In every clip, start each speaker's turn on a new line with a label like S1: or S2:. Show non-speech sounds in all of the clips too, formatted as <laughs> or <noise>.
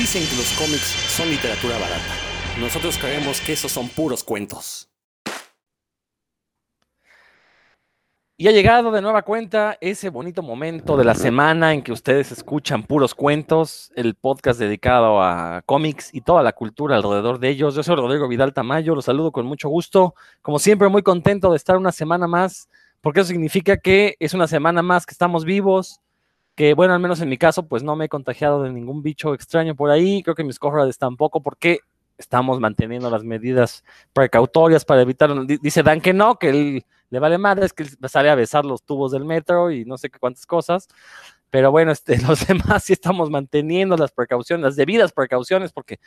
S1: Dicen que los cómics son literatura barata. Nosotros creemos que esos son puros cuentos.
S2: Y ha llegado de nueva cuenta ese bonito momento de la semana en que ustedes escuchan puros cuentos, el podcast dedicado a cómics y toda la cultura alrededor de ellos. Yo soy Rodrigo Vidal Tamayo, los saludo con mucho gusto. Como siempre, muy contento de estar una semana más, porque eso significa que es una semana más que estamos vivos, que bueno, al menos en mi caso, pues no me he contagiado de ningún bicho extraño por ahí. Creo que mis cofrades tampoco, porque estamos manteniendo las medidas precautorias para evitar. Dice Dan que no, que él le vale madre, es que sale a besar los tubos del metro y no sé qué cuántas cosas. Pero bueno, este, <laughs> los demás sí estamos manteniendo las precauciones, las debidas precauciones, porque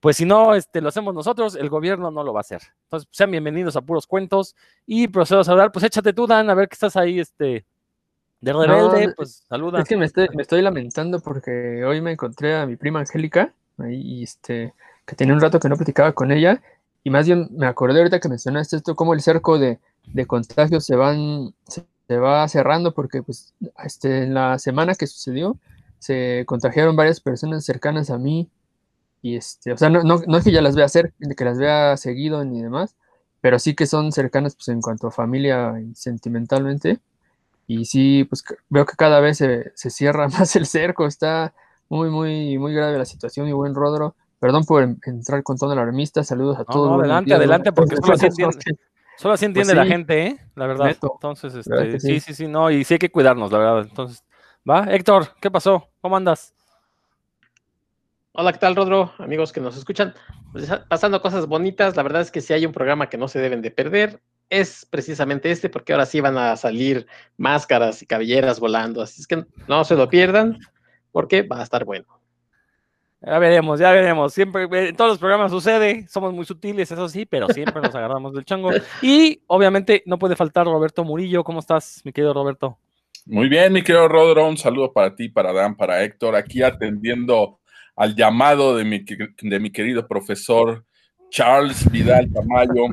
S2: pues si no este, lo hacemos nosotros, el gobierno no lo va a hacer. Entonces, sean bienvenidos a Puros Cuentos y procedo a hablar. Pues échate tú, Dan, a ver que estás ahí este, de rebelde, pues saluda.
S3: Es que me estoy, me estoy lamentando porque hoy me encontré a mi prima Angélica, ahí, este, que tenía un rato que no platicaba con ella, y más bien me acordé ahorita que mencionaste esto, como el cerco de, de contagios se van se, va cerrando porque pues este, en la semana que sucedió se contagiaron varias personas cercanas a mí y este, o sea, no, no, es que ya las vea hacer, que las vea seguido ni demás, pero sí que son cercanas pues en cuanto a familia y sentimentalmente y sí, pues veo que cada vez se, se cierra <laughs> más el cerco, está muy, muy, muy grave la situación y buen Rodro. Perdón por entrar con toda la alarmista, saludos a todos.
S2: adelante, adelante, porque solo así, <laughs> Solo así entiende pues la gente, ¿eh? La verdad. Entonces, este, sí. sí, sí, no, y sí hay que cuidarnos, la verdad. Entonces, va, Héctor, ¿qué pasó? ¿Cómo andas?
S4: Hola, ¿qué tal, Rodro? Amigos que nos escuchan. Pues, pasando cosas bonitas, la verdad es que si hay un programa que no se deben de perder, es precisamente este, porque ahora sí van a salir máscaras y cabelleras volando. Así es que no se lo pierdan, porque va a estar bueno.
S2: Ya veremos, ya veremos. Siempre, eh, en todos los programas sucede, somos muy sutiles, eso sí, pero siempre nos agarramos del chango. Y obviamente no puede faltar Roberto Murillo. ¿Cómo estás, mi querido Roberto?
S5: Muy bien, mi querido Rodro, un saludo para ti, para Dan, para Héctor, aquí atendiendo al llamado de mi, de mi querido profesor Charles Vidal Tamayo,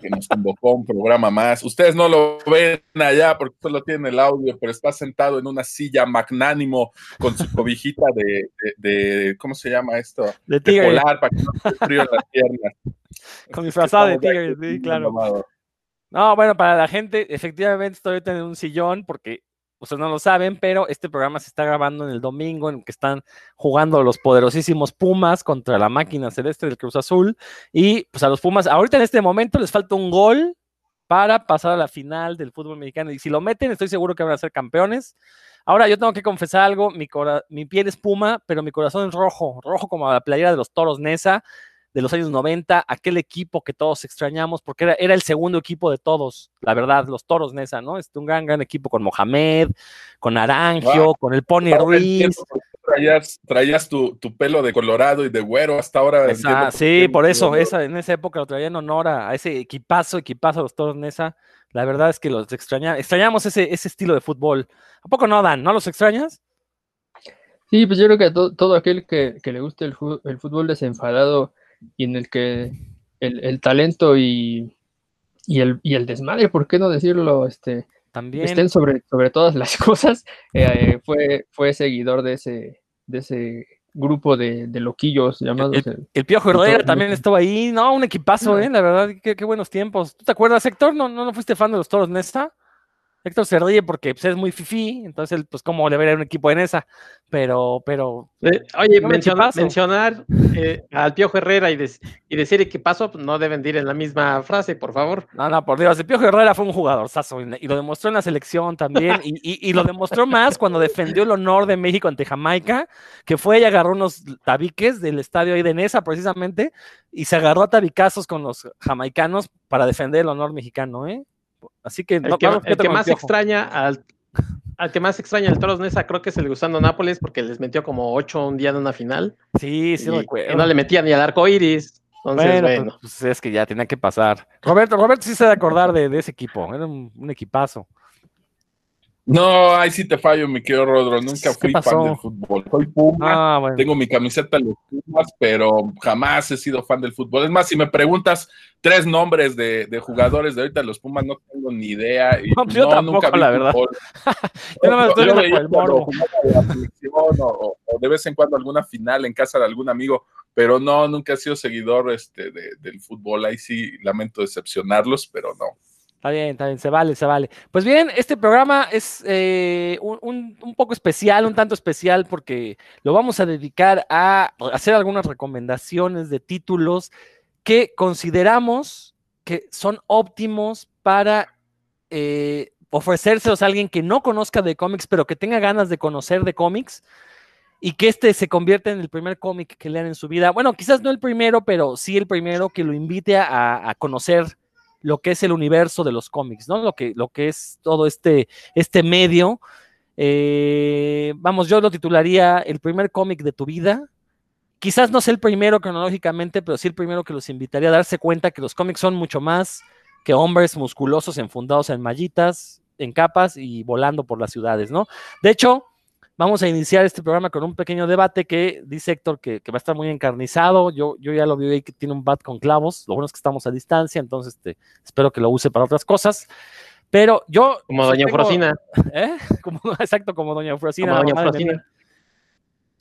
S5: que nos convocó un programa más. Ustedes no lo ven allá porque solo tienen el audio, pero está sentado en una silla magnánimo con su <laughs> cobijita de, de, ¿cómo se llama esto?
S2: De tigre.
S5: polar para que no se frío en las piernas. <laughs>
S2: Con mi frazada de tigre, sí, claro. No, bueno, para la gente, efectivamente estoy en un sillón porque ustedes no lo saben, pero este programa se está grabando en el domingo en el que están jugando los poderosísimos Pumas contra la máquina celeste del Cruz Azul. Y pues a los Pumas, ahorita en este momento les falta un gol para pasar a la final del fútbol mexicano. Y si lo meten, estoy seguro que van a ser campeones. Ahora yo tengo que confesar algo, mi, mi piel es puma, pero mi corazón es rojo, rojo como la playera de los toros Nesa de los años 90, aquel equipo que todos extrañamos, porque era, era el segundo equipo de todos, la verdad, los Toros Nesa, ¿no? Este, un gran, gran equipo con Mohamed, con Arangio, con el Pony Ruiz.
S5: Traías, traías tu, pelo de colorado y de güero hasta ahora.
S2: sí, por eso, esa, en esa época lo traía en honor a, ese equipazo, equipazo de los Toros Nesa. La verdad es que los extrañamos, extrañamos ese, ese estilo de fútbol. ¿A poco no, Dan? ¿No los extrañas?
S3: Sí, pues yo creo que todo aquel que, le guste el, el fútbol desenfadado y en el que el, talento y, el, y el desmadre, ¿por qué no decirlo? Este,
S2: También.
S3: Estén sobre, sobre todas las <laughs> cosas. Eh, fue, fue seguidor de ese, de ese grupo de, loquillos llamados.
S2: El, Piojo Herrera también estaba ahí, no, un equipazo, ¿eh? La verdad, qué, buenos tiempos. ¿Tú te acuerdas, Héctor? ¿No, no, no fuiste fan de los toros Nesta? Héctor se ríe porque pues, es muy fifí, entonces, pues, ¿cómo le vería un equipo en esa? Pero, pero.
S4: Eh, oye, mencionar eh, <laughs> al Piojo Herrera y, y decir que pasó, pues, no deben ir en la misma frase, por favor.
S2: No, no, por Dios, el Piojo Herrera fue un jugador sazo y, lo demostró en la selección también, y, lo demostró más cuando defendió el honor de México ante Jamaica, que fue y agarró unos tabiques del estadio ahí de Nesa, precisamente, y se agarró a tabicazos con los jamaicanos para defender el honor mexicano, ¿eh? Así que,
S4: el que, más extraña al, al que más extraña el Toros Nesa creo que es el Gusano Nápoles porque les metió como ocho un día en una final.
S2: Sí, sí,
S4: y, no le metían ni al arco iris. Entonces, bueno,
S2: pues, es que ya tenía que pasar. Roberto, Roberto sí se debe acordar de, ese equipo, era un, equipazo.
S5: No, ahí sí te fallo, mi querido Rodro. Nunca fui fan del fútbol. Soy Puma. Ah, tengo mi camiseta de Pumas, pero jamás he sido fan del fútbol. Es más, si me preguntas tres nombres de, jugadores de ahorita los Pumas, no tengo ni idea. Y
S2: no, yo tampoco, la verdad. <laughs>
S5: yo no me estoy el morbo. O, o, de vez en cuando alguna final en casa de algún amigo, pero no, nunca he sido seguidor este, del fútbol. Ahí sí lamento decepcionarlos, pero no.
S2: Está bien, está bien, se vale, se vale. Pues bien, este programa es eh, un, poco especial, un tanto especial, porque lo vamos a dedicar a hacer algunas recomendaciones de títulos que consideramos que son óptimos para eh, ofrecérselos a alguien que no conozca de cómics, pero que tenga ganas de conocer de cómics y que este se convierta en el primer cómic que lean en su vida. Bueno, quizás no el primero, pero sí el primero que lo invite a, a conocer lo que es el universo de los cómics, ¿no? Lo que, lo que es todo este, este medio. Eh, vamos, yo lo titularía el primer cómic de tu vida. Quizás no sea el primero cronológicamente, pero sí el primero que los invitaría a darse cuenta que los cómics son mucho más que hombres musculosos enfundados en mallitas, en capas y volando por las ciudades, ¿no? De hecho, Vamos a iniciar este programa con un pequeño debate que dice Héctor que, va a estar muy encarnizado. Yo, yo ya lo vi ahí que tiene un bat con clavos. Lo bueno es que estamos a distancia, entonces este, espero que lo use para otras cosas. Pero yo.
S4: Como Doña Frosina. <laughs>
S2: ¿eh? <laughs> exacto, como Doña Frosina. Como Doña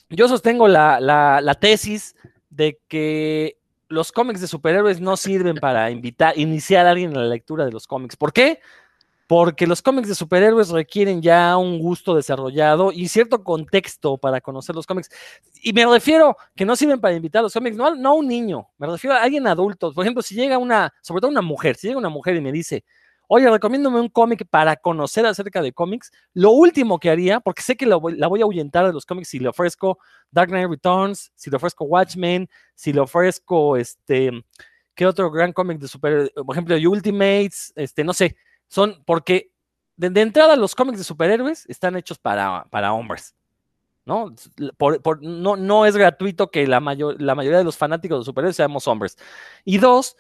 S2: Yo sostengo la, la, tesis de que los cómics de superhéroes no sirven para invitar, iniciar a alguien en la lectura de los cómics. ¿Por qué? Porque los cómics de superhéroes requieren ya un gusto desarrollado y cierto contexto para conocer los cómics. Y me refiero que no sirven para invitar a los cómics, no, a un niño, me refiero a alguien adulto. Por ejemplo, si llega una, sobre todo una mujer, si llega una mujer y me dice, oye, recomiéndome un cómic para conocer acerca de cómics, lo último que haría, porque sé que la voy a ahuyentar de los cómics si le ofrezco Dark Knight Returns, si le ofrezco Watchmen, si le ofrezco este, ¿qué otro gran cómic de superhéroes? Por ejemplo, Ultimates, este, no sé son porque de, entrada los cómics de superhéroes están hechos para, para hombres. ¿no? no, no es gratuito que la, mayor, la mayoría de los fanáticos de superhéroes seamos hombres. Y dos,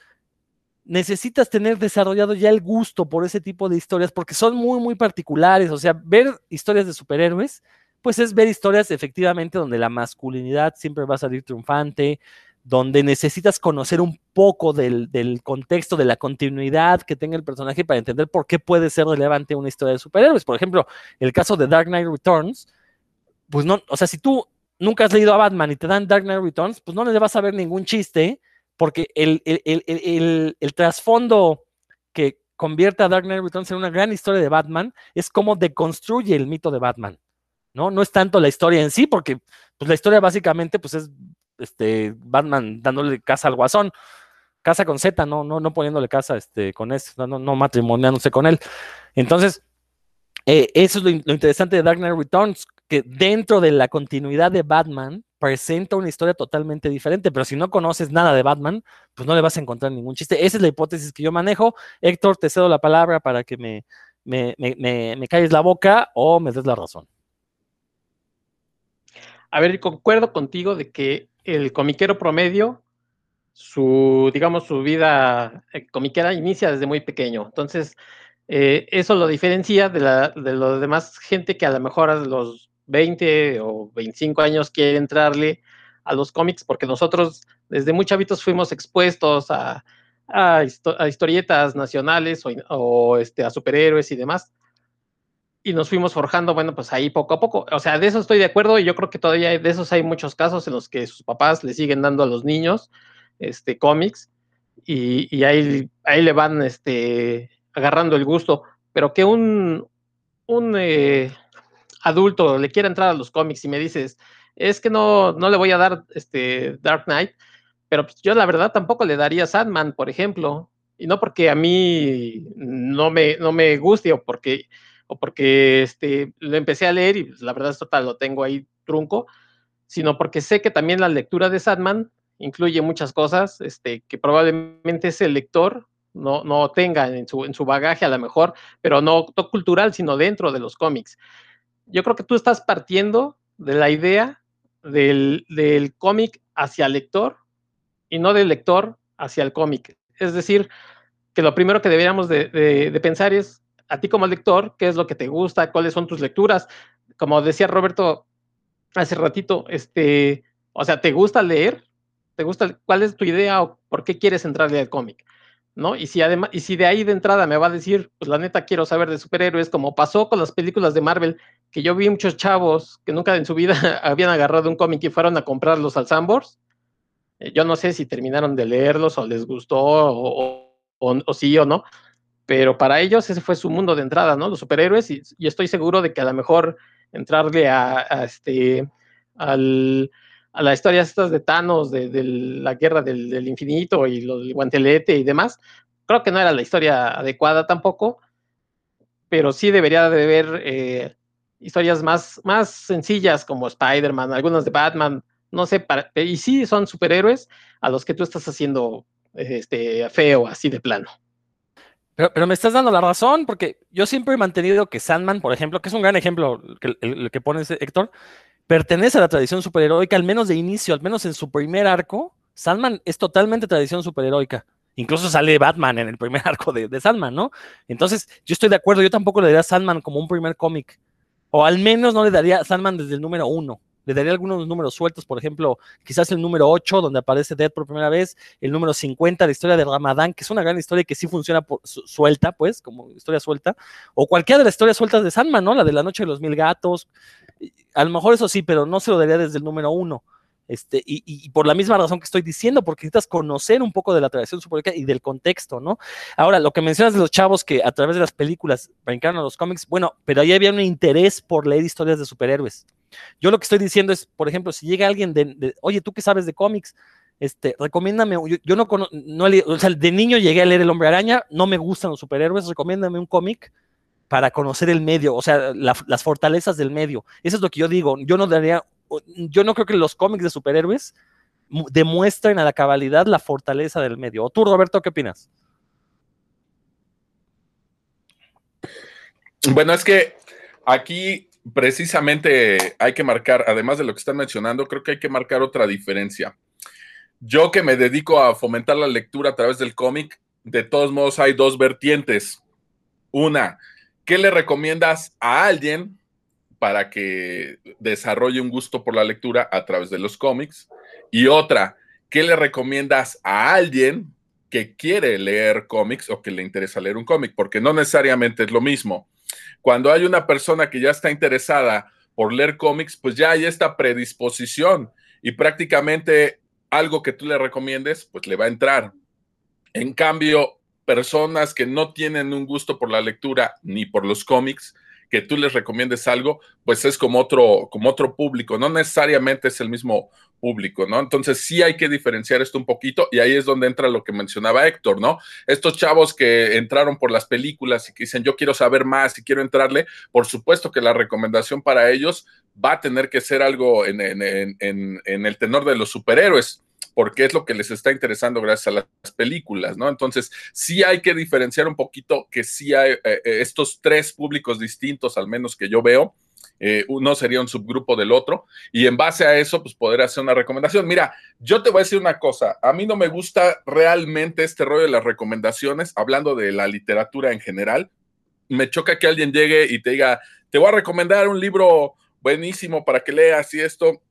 S2: necesitas tener desarrollado ya el gusto por ese tipo de historias porque son muy, muy particulares. O sea, ver historias de superhéroes, pues es ver historias efectivamente donde la masculinidad siempre va a salir triunfante, donde necesitas conocer un poco del, contexto, de la continuidad que tenga el personaje para entender por qué puede ser relevante una historia de superhéroes. Por ejemplo, el caso de Dark Knight Returns, pues no, o sea, si tú nunca has leído a Batman y te dan Dark Knight Returns, pues no le vas a ver ningún chiste, porque el, el trasfondo que convierte a Dark Knight Returns en una gran historia de Batman es cómo deconstruye el mito de Batman. ¿no? No es tanto la historia en sí, porque pues, la historia básicamente pues, es este, Batman dándole casa al guasón, casa con Z, no, no, no poniéndole casa este, con S, no, no matrimoniándose con él. Entonces, eh, eso es lo, interesante de Dark Knight Returns, que dentro de la continuidad de Batman presenta una historia totalmente diferente, pero si no conoces nada de Batman, pues no le vas a encontrar ningún chiste. Esa es la hipótesis que yo manejo. Héctor, te cedo la palabra para que me, me, me, me calles la boca o me des la razón.
S4: A ver, concuerdo contigo de que el comiquero promedio, su, digamos, su vida eh, comiquera inicia desde muy pequeño. Entonces, eh, eso lo diferencia de, la, de los demás gente que a lo mejor a los 20 o 25 años quiere entrarle a los cómics, porque nosotros desde muy chavitos fuimos expuestos a, a, historietas nacionales o, o, este, a superhéroes y demás y nos fuimos forjando, bueno, pues ahí poco a poco. O sea, de eso estoy de acuerdo y yo creo que todavía de esos hay muchos casos en los que sus papás le siguen dando a los niños este, cómics y, ahí, ahí le van este, agarrando el gusto. Pero que un, un eh, adulto le quiera entrar a los cómics y me dices, es que no, no le voy a dar este Dark Knight, pero pues yo la verdad tampoco le daría Sandman, por ejemplo. Y no porque a mí no me, no me guste o porque o porque este, lo empecé a leer y pues, la verdad es total, lo tengo ahí trunco, sino porque sé que también la lectura de Sandman incluye muchas cosas este, que probablemente ese lector no, no tenga en su, en su bagaje a lo mejor, pero no, cultural, sino dentro de los cómics. Yo creo que tú estás partiendo de la idea del, del cómic hacia el lector y no del lector hacia el cómic. Es decir, que lo primero que deberíamos de, de pensar es a ti como lector, qué es lo que te gusta, cuáles son tus lecturas. Como decía Roberto hace ratito, este, O sea, ¿te gusta leer? ¿Te gusta? ¿Cuál es tu idea o por qué quieres entrarle al cómic? ¿No? Y si además, y si de ahí de entrada me va a decir, pues la neta quiero saber de superhéroes, como pasó con las películas de Marvel, que yo vi muchos chavos que nunca en su vida <laughs> habían agarrado un cómic y fueron a comprarlos al Sambors. Eh, yo no sé si terminaron de leerlos o les gustó o, o, sí o no, pero para ellos ese fue su mundo de entrada, ¿no? Los superhéroes, y, y estoy seguro de que a lo mejor entrarle a, este, al, a las historias estas de Thanos, de, la guerra del, infinito y lo del guantelete y demás, creo que no era la historia adecuada tampoco, pero sí debería de haber eh, historias más, más sencillas como Spider-Man, algunas de Batman, no sé, y sí son superhéroes a los que tú estás haciendo este, feo, así de plano.
S2: Pero, pero, me estás dando la razón, porque yo siempre he mantenido que Sandman, por ejemplo, que es un gran ejemplo que, el, el que pones, Héctor, pertenece a la tradición superheroica, al menos de inicio, al menos en su primer arco. Sandman es totalmente tradición superheroica. Incluso sale Batman en el primer <laughs> arco de, de, Sandman, ¿no? Entonces, yo estoy de acuerdo, yo tampoco le daría a Sandman como un primer cómic. O al menos no le daría a Sandman desde el número uno. Le daría algunos números sueltos, por ejemplo, quizás el número 8, donde aparece Dead por primera vez, el número 50, la historia de Ramadán, que es una gran historia que sí funciona suelta, pues, como historia suelta, o cualquiera de las historias sueltas de Sandman, ¿no? La de la noche de los mil gatos, a lo mejor eso sí, pero no se lo daría desde el número 1. Este, y, por la misma razón que estoy diciendo, porque necesitas conocer un poco de la tradición superheroica y del contexto, ¿no? Ahora, lo que mencionas de los chavos que a través de las películas brincaron a los cómics, bueno, pero ahí había un interés por leer historias de superhéroes. Yo lo que estoy diciendo es, por ejemplo, si llega alguien de, oye, ¿tú qué sabes de cómics? Este, recomiéndame, yo, no, no o sea, de niño llegué a leer El Hombre Araña, no me gustan los superhéroes, recomiéndame un cómic para conocer el medio, o sea, la, las fortalezas del medio. Eso es lo que yo digo. Yo no daría, yo no creo que los cómics de superhéroes demuestren a la cabalidad la fortaleza del medio. ¿O tú, Roberto, qué opinas?
S5: Bueno, es que aquí precisamente hay que marcar, además de lo que están mencionando, creo que hay que marcar otra diferencia. Yo que me dedico a fomentar la lectura a través del cómic, de todos modos hay dos vertientes. Una, ¿qué le recomiendas a alguien para que desarrolle un gusto por la lectura a través de los cómics? Y otra, ¿qué le recomiendas a alguien que quiere leer cómics o que le interesa leer un cómic? Porque no necesariamente es lo mismo. Cuando hay una persona que ya está interesada por leer cómics, pues ya hay esta predisposición y prácticamente algo que tú le recomiendes, pues le va a entrar. En cambio, personas que no tienen un gusto por la lectura ni por los cómics, que tú les recomiendes algo, pues es como otro, como otro público, no necesariamente es el mismo público, ¿no? Entonces sí hay que diferenciar esto un poquito y ahí es donde entra lo que mencionaba Héctor, ¿no? Estos chavos que entraron por las películas y que dicen yo quiero saber más y quiero entrarle, por supuesto que la recomendación para ellos va a tener que ser algo en, el tenor de los superhéroes porque es lo que les está interesando gracias a las películas, ¿no? Entonces, sí hay que diferenciar un poquito que sí hay eh, eh, estos tres públicos distintos, al menos que yo veo. Eh, uno sería un subgrupo del otro, y en base a eso, pues poder hacer una recomendación. Mira, yo te voy a decir una cosa, a mí no me gusta realmente este rollo de las recomendaciones, hablando de la literatura en general. Me choca que alguien llegue y te diga, te voy a recomendar un libro buenísimo para que leas y esto.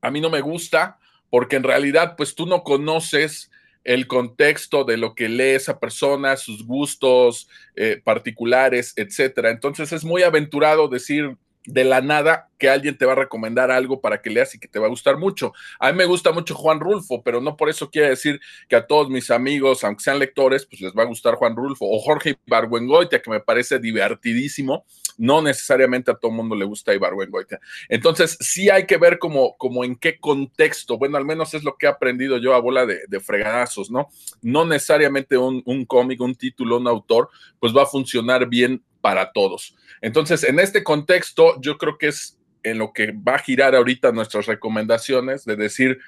S5: A mí no me gusta porque en realidad pues tú no conoces el contexto de lo que lee esa persona, sus gustos eh, particulares, etcétera. Entonces es muy aventurado decir de la nada que alguien te va a recomendar algo para que leas y que te va a gustar mucho. A mí me gusta mucho Juan Rulfo, pero no por eso quiere decir que a todos mis amigos, aunque sean lectores, pues les va a gustar Juan Rulfo o Jorge Ibargüengoitia, que me parece divertidísimo. No necesariamente a todo el mundo le gusta Ibargüengoitia. Entonces, sí hay que ver como, como en qué contexto, bueno, al menos es lo que he aprendido yo a bola de, fregadazos, ¿no? No necesariamente un, un cómic, un título, un autor, pues va a funcionar bien para todos. Entonces, en este contexto, yo creo que es en lo que va a girar ahorita nuestras recomendaciones, de decir,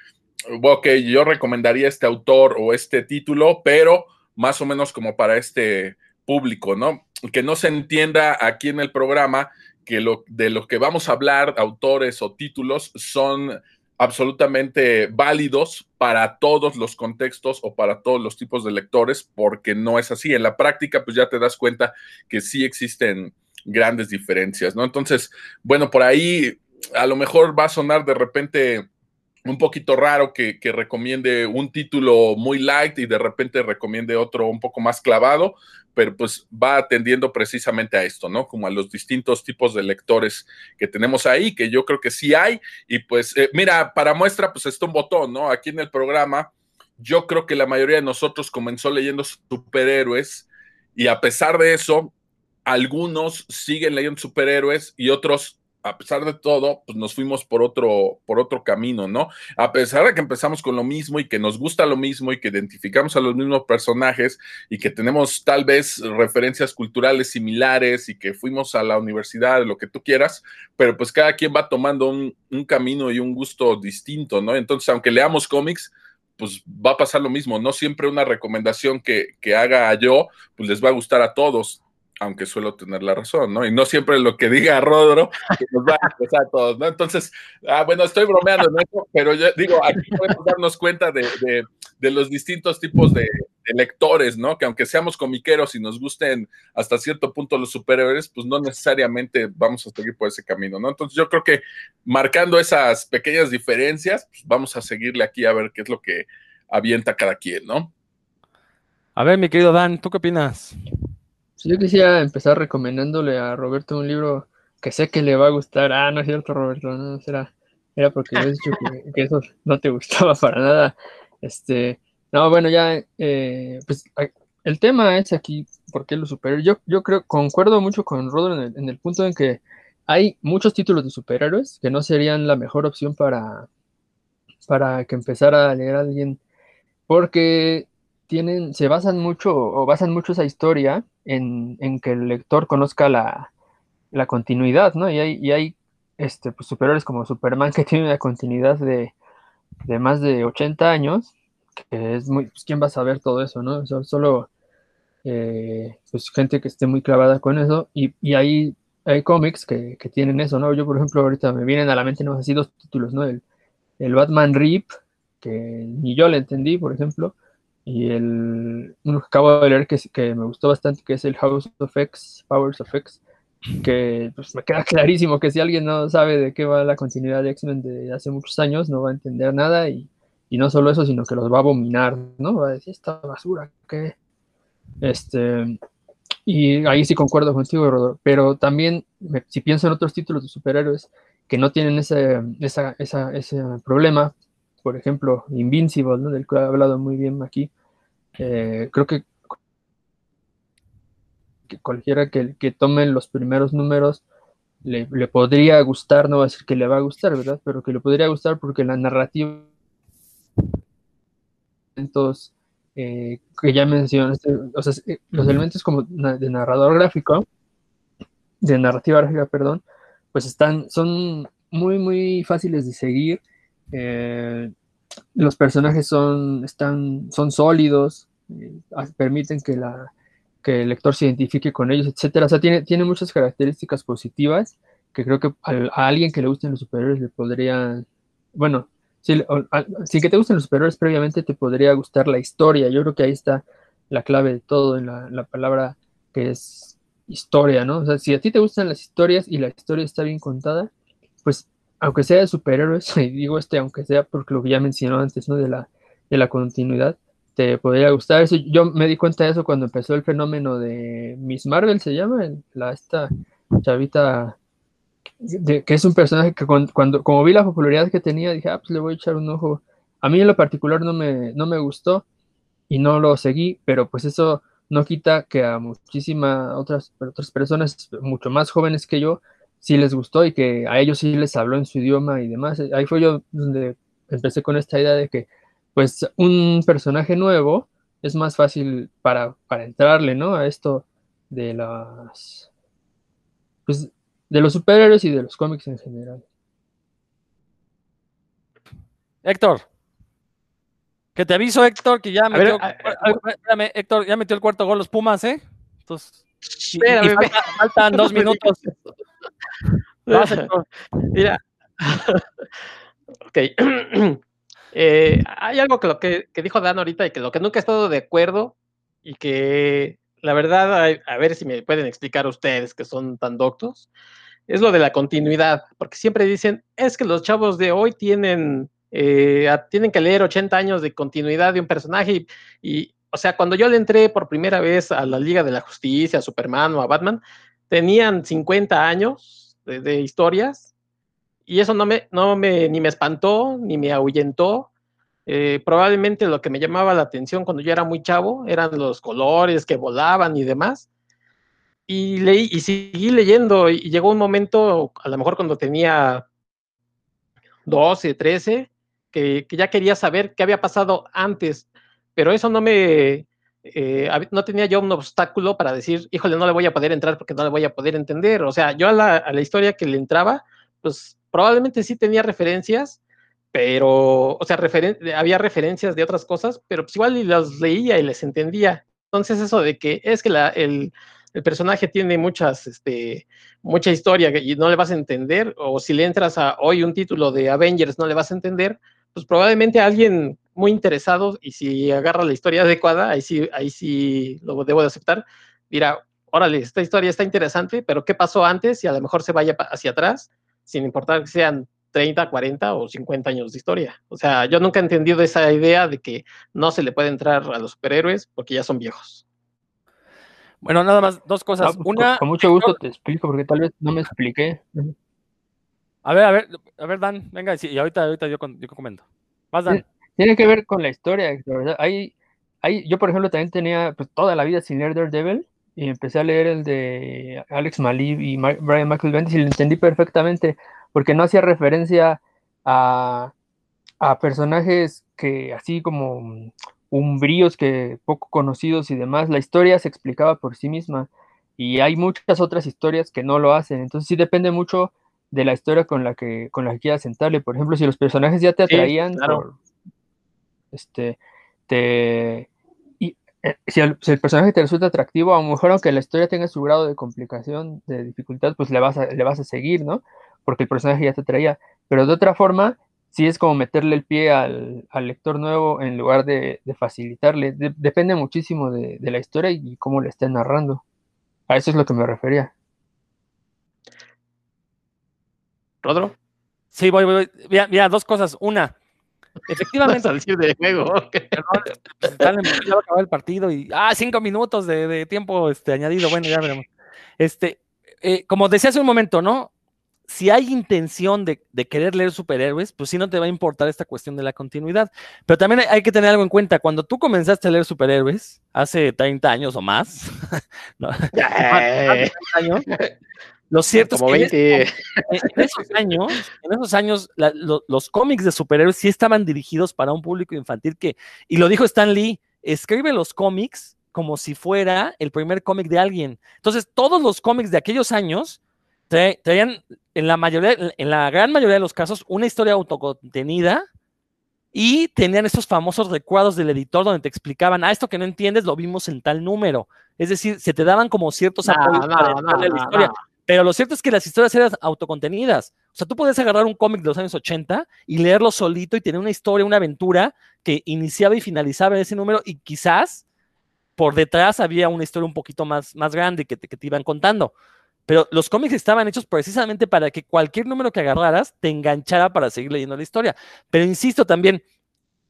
S5: ok, yo recomendaría este autor o este título, pero más o menos como para este público, ¿no? Que no se entienda aquí en el programa que lo, de lo que vamos a hablar, autores o títulos, son absolutamente válidos para todos los contextos o para todos los tipos de lectores, porque no es así. En la práctica, pues ya te das cuenta que sí existen grandes diferencias, ¿no? Entonces, bueno, por ahí a lo mejor va a sonar de repente un poquito raro que, que, recomiende un título muy light y de repente recomiende otro un poco más clavado, pero pues va atendiendo precisamente a esto, ¿no? Como a los distintos tipos de lectores que tenemos ahí, que yo creo que sí hay. Y pues, eh, mira, para muestra, pues está un botón, ¿no? Aquí en el programa, yo creo que la mayoría de nosotros comenzó leyendo superhéroes y a pesar de eso, algunos siguen leyendo superhéroes y otros a pesar de todo, pues nos fuimos por otro, por otro camino, ¿no? A pesar de que empezamos con lo mismo y que nos gusta lo mismo y que identificamos a los mismos personajes y que tenemos tal vez referencias culturales similares y que fuimos a la universidad, lo que tú quieras, pero pues cada quien va tomando un, un camino y un gusto distinto, ¿no? Entonces, aunque leamos cómics, pues va a pasar lo mismo. No siempre una recomendación que, que haga yo, pues les va a gustar a todos aunque suelo tener la razón, ¿no? Y no siempre lo que diga Rodro nos va a empezar a todos, ¿no? Entonces, ah, bueno, estoy bromeando en eso, pero yo digo, aquí podemos darnos cuenta de, de, los distintos tipos de, lectores, ¿no? Que aunque seamos comiqueros y nos gusten hasta cierto punto los superhéroes, pues no necesariamente vamos a seguir por ese camino, ¿no? Entonces, yo creo que marcando esas pequeñas diferencias, pues vamos a seguirle aquí a ver qué es lo que avienta cada quien, ¿no?
S2: A ver, mi querido Dan, ¿tú qué opinas?
S3: Yo quisiera empezar recomendándole a Roberto un libro que sé que le va a gustar. Ah, no es cierto, Roberto, no será. Era porque he dicho <laughs> que, eso no te gustaba para nada. Este, no, bueno, ya, eh, pues el tema es aquí, ¿por qué los superhéroes? Yo, yo creo, concuerdo mucho con Rodro en el, punto en que hay muchos títulos de superhéroes que no serían la mejor opción para, para que empezara a leer a alguien, porque tienen, se basan mucho o basan mucho esa historia en, que el lector conozca la, continuidad, ¿no? Y hay, y hay este, pues, superiores como Superman <laughs> que tiene una continuidad de, más de 80 años, que es muy, pues, ¿quién va a saber todo eso, no? Solo, eh, pues gente que esté muy clavada con eso, y, y hay, hay cómics que, tienen eso, ¿no? Yo, por ejemplo, ahorita me vienen a la mente, no así dos títulos, ¿no? El, el Batman Rip, que ni yo le entendí, por ejemplo, y el uno que acabo de leer que, que me gustó bastante, que es el House of X, Powers of X, que pues, me queda <laughs> clarísimo que si alguien no sabe de qué va la continuidad de X-Men de hace muchos años, no va a entender nada y, y, no solo eso, sino que los va a abominar, ¿no? Va a decir, esta basura, ¿qué? Este, y ahí sí concuerdo contigo, Rodolfo, pero también si pienso en otros títulos de superhéroes que no tienen ese, esa, esa, ese problema, por ejemplo, Invincible, ¿no? del que he hablado muy bien aquí. Eh, creo que, cualquiera que, que tome los primeros números le, podría gustar, no va a decir que le va a gustar, ¿verdad? Pero que le podría gustar porque la narrativa elementos eh, que ya mencionaste, o sea, eh, los elementos como de narrador gráfico, de narrativa gráfica, perdón, pues están, son muy, muy fáciles de seguir eh, los personajes son, están, son sólidos, eh, permiten que, la, que el lector se identifique con ellos, etcétera. O sea, tiene, tiene muchas características positivas que creo que a, alguien que le gusten los superiores le podría, bueno, si, que te gusten los superiores previamente te podría gustar la historia. Yo creo que ahí está la clave de todo en la, la palabra que es historia, ¿no? O sea, si a ti te gustan las historias y la historia está bien contada, pues aunque sea de superhéroes, <laughs> y digo este, aunque sea porque lo que ya mencionó antes, ¿no? De la, de la continuidad, te podría gustar eso. Yo me di cuenta de eso cuando empezó el fenómeno de Miss Marvel, se llama, la, esta chavita, que es un personaje que cuando, como vi la popularidad que tenía, dije, ah, pues le voy a echar un ojo. A mí en lo particular no me, no me gustó y no lo seguí, pero pues eso no quita que a muchísimas otras, otras personas mucho más jóvenes que yo sí les gustó y que a ellos sí les habló en su idioma y demás. Ahí fue yo donde empecé con esta idea de que, pues, un personaje nuevo es más fácil para, entrarle, ¿no? A esto de las, pues, de los superhéroes y de los cómics en general.
S2: Héctor. Que te aviso, Héctor, que ya metió, Héctor, ya metió el cuarto gol los Pumas, ¿eh? Entonces, faltan <laughs> dos minutos. <laughs> <laughs>
S4: Mira. ok. <clears throat> Eh, hay algo que lo que, dijo Dan ahorita y que lo que nunca he estado de acuerdo y que la verdad, a, ver si me pueden explicar ustedes que son tan doctos, es lo de la continuidad, porque siempre dicen, es que los chavos de hoy tienen eh, tienen que leer 80 años de continuidad de un personaje y, o sea, cuando yo le entré por primera vez a la Liga de la Justicia, a Superman o a Batman, tenían 50 años de, historias y eso no me, no me, ni me espantó, ni me ahuyentó. Eh, probablemente lo que me llamaba la atención cuando yo era muy chavo eran los colores que volaban y demás. Y leí y seguí leyendo y llegó un momento, a lo mejor cuando tenía 12, 13, que, que ya quería saber qué había pasado antes, pero eso no me, eh, no tenía yo un obstáculo para decir, híjole, no le voy a poder entrar porque no le voy a poder entender. O sea, yo a la, a la historia que le entraba, pues probablemente sí tenía referencias, pero, o sea, había referencias de otras cosas, pero pues igual las leía y les entendía. Entonces eso de que es que el, el, personaje tiene muchas, este, mucha historia y no le vas a entender, o si le entras a hoy un título de Avengers no le vas a entender, pues probablemente alguien muy interesado y si agarra la historia adecuada, ahí sí, ahí sí lo debo de aceptar, dirá, órale, esta historia está interesante, pero ¿qué pasó antes? Y a lo mejor se vaya hacia atrás, sin importar que sean 30, 40 o 50 años de historia. O sea, yo nunca he entendido esa idea de que no se le puede entrar a los superhéroes porque ya son viejos.
S2: Bueno, nada más, dos cosas.
S3: Pues,
S2: Una.
S3: Con mucho gusto te explico, porque tal vez no me expliqué.
S2: A ver, a ver, a ver, Dan, venga, y ahorita, ahorita yo, yo comento. Más Dan.
S3: Tiene que ver con la historia, ¿verdad? Hay, hay, yo, por ejemplo, también tenía pues, toda la vida sin leer Daredevil y empecé a leer el de Alex Malib y Brian Michael Bendis y lo entendí perfectamente porque no hacía referencia a, a personajes que así como umbríos que poco conocidos y demás, la historia se explicaba por sí misma y hay muchas otras historias que no lo hacen, entonces sí depende mucho de la historia con la que con la que quieras sentarle, por ejemplo, si los personajes ya te atraían este, te, y, eh, si, el, personaje te resulta atractivo, a lo mejor aunque la historia tenga su grado de complicación, de dificultad, pues le vas a, le vas a seguir, ¿no? Porque el personaje ya te traía. Pero de otra forma, sí es como meterle el pie al, lector nuevo en lugar de, facilitarle. depende muchísimo de, la historia y cómo le estén narrando. A eso es lo que me refería.
S4: ¿Rodro?
S2: Sí, voy, voy. Mira, mira, dos cosas. Una, Efectivamente.
S4: salir de juego.
S2: ya va a acabar el partido y. Ah, cinco minutos de, tiempo este, añadido. Bueno, ya veremos. Este, eh, como decía hace un momento, ¿no? Si hay intención de, querer leer superhéroes, pues sí no te va a importar esta cuestión de la continuidad. Pero también hay, que tener algo en cuenta. Cuando tú comenzaste a leer superhéroes, hace 30 años o más, <laughs> ¿no? hace 30 años, lo cierto es que <laughs> en, esos años, en esos años los cómics de superhéroes sí estaban dirigidos para un público infantil que, y lo dijo Stan Lee, escribe los cómics como si fuera el primer cómic de alguien. Entonces, todos los cómics de aquellos años traían, en la mayoría, en la gran mayoría de los casos, una historia autocontenida y tenían esos famosos recuadros del editor donde te explicaban, ah, esto que no entiendes lo vimos en tal número. Es decir, se te daban como ciertos apoyos para la historia. Pero lo cierto es que las historias eran autocontenidas. O sea, tú puedes agarrar un cómic de los años 80 y leerlo solito y tener una historia, una aventura que iniciaba y finalizaba en ese número y quizás por detrás había una historia un poquito más, más grande que te, que te iban contando. Pero los cómics estaban hechos precisamente para que cualquier número que agarraras te enganchara para seguir leyendo la historia. Pero insisto también,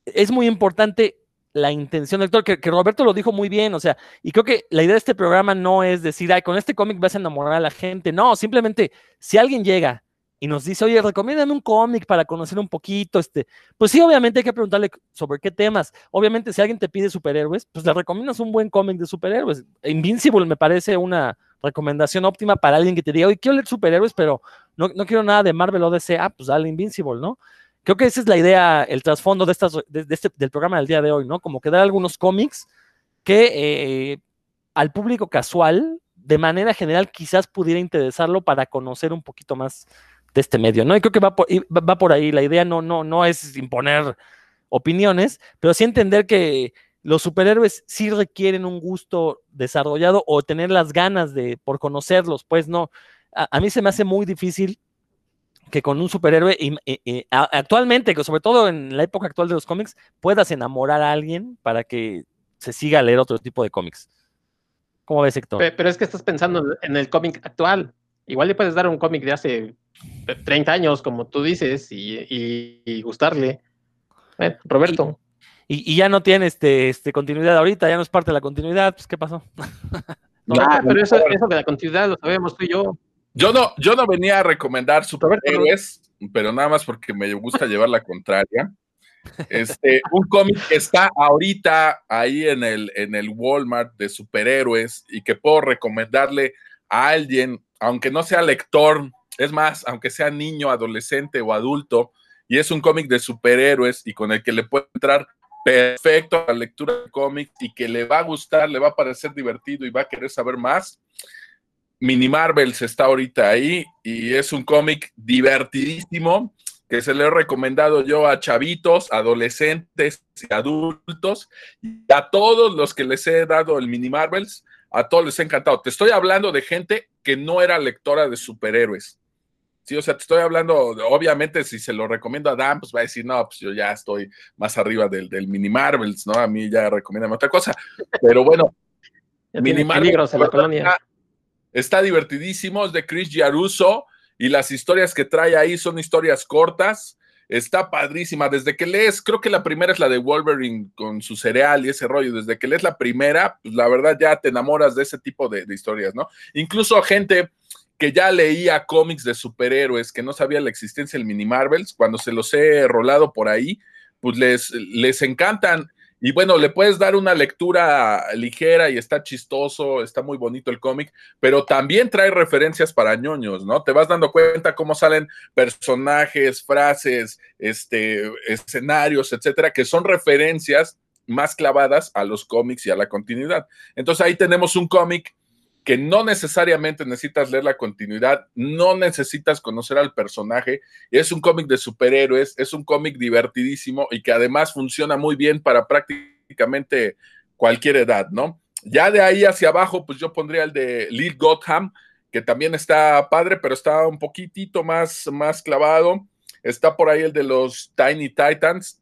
S2: es muy importante la intención del lector, que, Roberto lo dijo muy bien, o sea, y creo que la idea de este programa no es decir, ay, con este cómic vas a enamorar a la gente, no, simplemente si alguien llega y nos dice, oye, recomiéndame un cómic para conocer un poquito, este, pues sí, obviamente hay que preguntarle sobre qué temas. Obviamente, si alguien te pide superhéroes, pues le recomiendas un buen cómic de superhéroes. Invincible me parece una recomendación óptima para alguien que te diga, oye, quiero leer superhéroes, pero no, no quiero nada de Marvel o DC, ah, pues dale Invincible, ¿no? Creo que esa es la idea, el trasfondo de este, del programa del día de hoy, ¿no? Como que dar algunos cómics que eh, al público casual, de manera general, quizás pudiera interesarlo para conocer un poquito más de este medio, ¿no? Y creo que va por, va por ahí. La idea no, no, no es imponer opiniones, pero sí entender que los superhéroes sí requieren un gusto desarrollado o tener las ganas de por conocerlos, pues no. a mí se me hace muy difícil que con un superhéroe, y, actualmente, que sobre todo en la época actual de los cómics, puedas enamorar a alguien para que se siga a leer otro tipo de cómics. ¿Cómo ves, Héctor?
S4: Pero, es que estás pensando en el cómic actual. Igual le puedes dar un cómic de hace 30 años, como tú dices, y, gustarle. Bueno, Roberto.
S2: Y, y ya no tiene este, este continuidad ahorita, ya no es parte de la continuidad, pues ¿qué pasó? <laughs>
S4: No, pero eso, eso de la continuidad lo sabemos tú y yo.
S5: Yo no, yo no venía a recomendar superhéroes, pero nada más porque me gusta llevar la contraria. Este, un cómic que está ahorita ahí en el, en el Walmart de superhéroes y que puedo recomendarle a alguien, aunque no sea lector, es más, aunque sea niño, adolescente o adulto, y es un cómic de superhéroes y con el que le puede entrar perfecto a la lectura de cómics y que le va a gustar, le va a parecer divertido y va a querer saber más. Mini Marvels está ahorita ahí y es un cómic divertidísimo que se le he recomendado yo a chavitos, adolescentes y adultos y a todos los que les he dado el Mini Marvels, a todos les ha encantado. Te estoy hablando de gente que no era lectora de superhéroes. Sí, o sea, te estoy hablando, obviamente, si se lo recomiendo a Dan, pues va a decir, no, pues yo ya estoy más arriba del, del Mini Marvels, ¿no? A mí ya recomiéndame otra cosa. Pero bueno,
S4: Mini Marvels en la colonia.
S5: Está, divertidísimo, es de Chris Giaruso y las historias que trae ahí son historias cortas. Está padrísima. Desde que lees, creo que la primera es la de Wolverine con su cereal y ese rollo. Desde que lees la primera, pues la verdad ya te enamoras de ese tipo de, de historias, ¿no? Incluso gente que ya leía cómics de superhéroes, que no sabía la existencia del mini Marvels, cuando se los he rolado por ahí, pues les, les encantan. Y bueno, le puedes dar una lectura ligera y está chistoso, está muy bonito el cómic, pero también trae referencias para ñoños, ¿no? Te vas dando cuenta cómo salen personajes, frases, este, escenarios, etcétera, que son referencias más clavadas a los cómics y a la continuidad. Entonces ahí tenemos un cómic que no necesariamente necesitas leer la continuidad, no necesitas conocer al personaje. Es un cómic de superhéroes, es un cómic divertidísimo y que además funciona muy bien para prácticamente cualquier edad, ¿no? Ya de ahí hacia abajo, pues yo pondría el de Lil Gotham, que también está padre, pero está un poquitito más, más clavado. Está por ahí el de los Tiny Titans,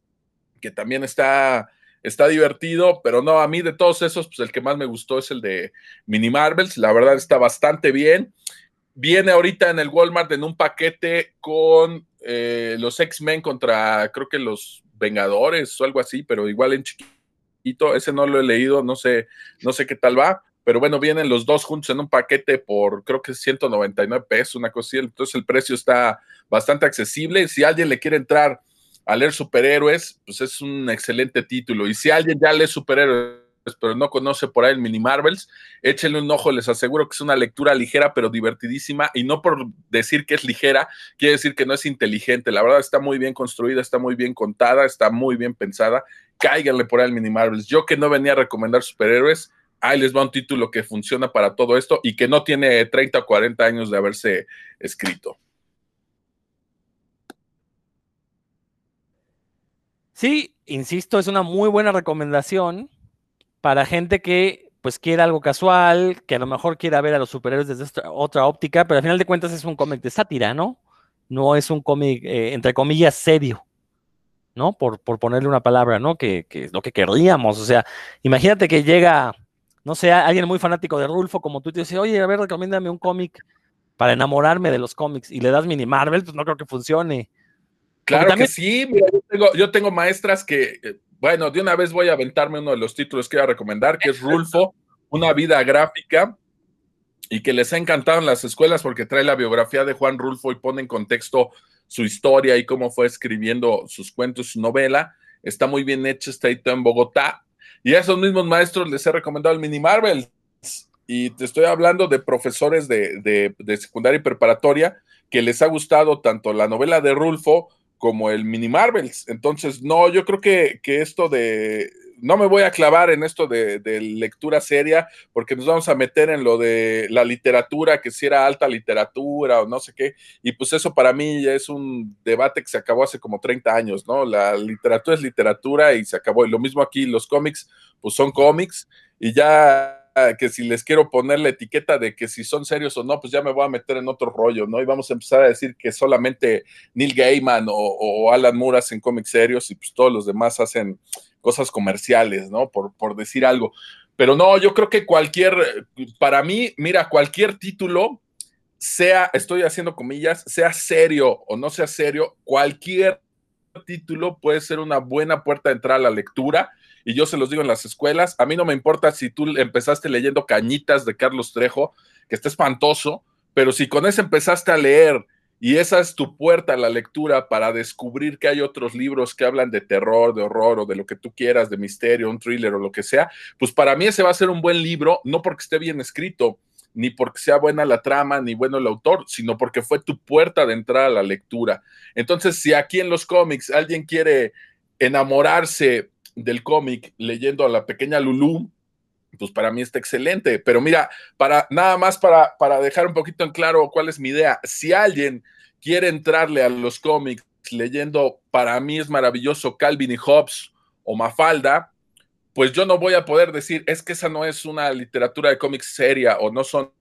S5: que también está está divertido, pero no, a mí de todos esos, pues el que más me gustó es el de Mini Marvels, la verdad está bastante bien. Viene ahorita en el Walmart en un paquete con eh, los X-Men contra, creo que los Vengadores o algo así, pero igual en chiquito, ese no lo he leído, no sé, no sé qué tal va, pero bueno, vienen los dos juntos en un paquete por creo que 199 pesos, una cosa así, entonces el precio está bastante accesible. Si alguien le quiere entrar a leer superhéroes, pues es un excelente título. Y si alguien ya lee superhéroes, pero no conoce por ahí el Mini Marvels, échenle un ojo, les aseguro que es una lectura ligera, pero divertidísima. Y no por decir que es ligera, quiere decir que no es inteligente. La verdad está muy bien construida, está muy bien contada, está muy bien pensada. Cáiganle por ahí el Mini Marvels. Yo que no venía a recomendar superhéroes, ahí les va un título que funciona para todo esto y que no tiene 30 o 40 años de haberse escrito.
S2: Sí, insisto, es una muy buena recomendación para gente que pues quiera algo casual, que a lo mejor quiera ver a los superhéroes desde otra óptica, pero al final de cuentas es un cómic de sátira, ¿no? No es un cómic, eh, entre comillas, serio, ¿no? Por, por ponerle una palabra, ¿no? Que, que, es lo que querríamos. O sea, imagínate que llega, no sé, alguien muy fanático de Rulfo como tú y te dice, oye, a ver, recomiéndame un cómic para enamorarme de los cómics y le das mini Marvel, pues no creo que funcione.
S5: Claro también... que sí, mira, yo, tengo, yo tengo maestras que, eh, bueno, de una vez voy a aventarme uno de los títulos que voy a recomendar, que es Rulfo, una vida gráfica, y que les ha encantado en las escuelas porque trae la biografía de Juan Rulfo y pone en contexto su historia y cómo fue escribiendo sus cuentos, su novela. Está muy bien hecho, está ahí en Bogotá. Y a esos mismos maestros les he recomendado el Mini Marvel. Y te estoy hablando de profesores de, de, de secundaria y preparatoria que les ha gustado tanto la novela de Rulfo como el Mini Marvels. Entonces, no, yo creo que, que esto de, no me voy a clavar en esto de, de, lectura seria, porque nos vamos a meter en lo de la literatura, que si era alta literatura o no sé qué, y pues eso para mí ya es un debate que se acabó hace como 30 años, ¿no? La literatura es literatura y se acabó. Y lo mismo aquí, los cómics, pues son cómics, y ya que si les quiero poner la etiqueta de que si son serios o no, pues ya me voy a meter en otro rollo, ¿no? Y vamos a empezar a decir que solamente Neil Gaiman o, o Alan Moore hacen cómics serios y pues todos los demás hacen cosas comerciales, ¿no? Por, por decir algo. Pero no, yo creo que cualquier, para mí, mira, cualquier título, sea, estoy haciendo comillas, sea serio o no sea serio, cualquier título puede ser una buena puerta de entrada a la lectura. Y yo se los digo en las escuelas, a mí no me importa si tú empezaste leyendo Cañitas de Carlos Trejo, que está espantoso, pero si con eso empezaste a leer y esa es tu puerta a la lectura para descubrir que hay otros libros que hablan de terror, de horror o de lo que tú quieras, de misterio, un thriller o lo que sea, pues para mí ese va a ser un buen libro, no porque esté bien escrito, ni porque sea buena la trama, ni bueno el autor, sino porque fue tu puerta de entrada a la lectura. Entonces, si aquí en los cómics alguien quiere enamorarse del cómic leyendo a la pequeña Lulu, pues para mí está excelente. Pero mira, para nada más para, para dejar un poquito en claro cuál es mi idea. Si alguien quiere entrarle a los cómics leyendo, para mí es maravilloso Calvin y Hobbes o Mafalda, pues yo no voy a poder decir, es que esa no es una literatura de cómics seria o no son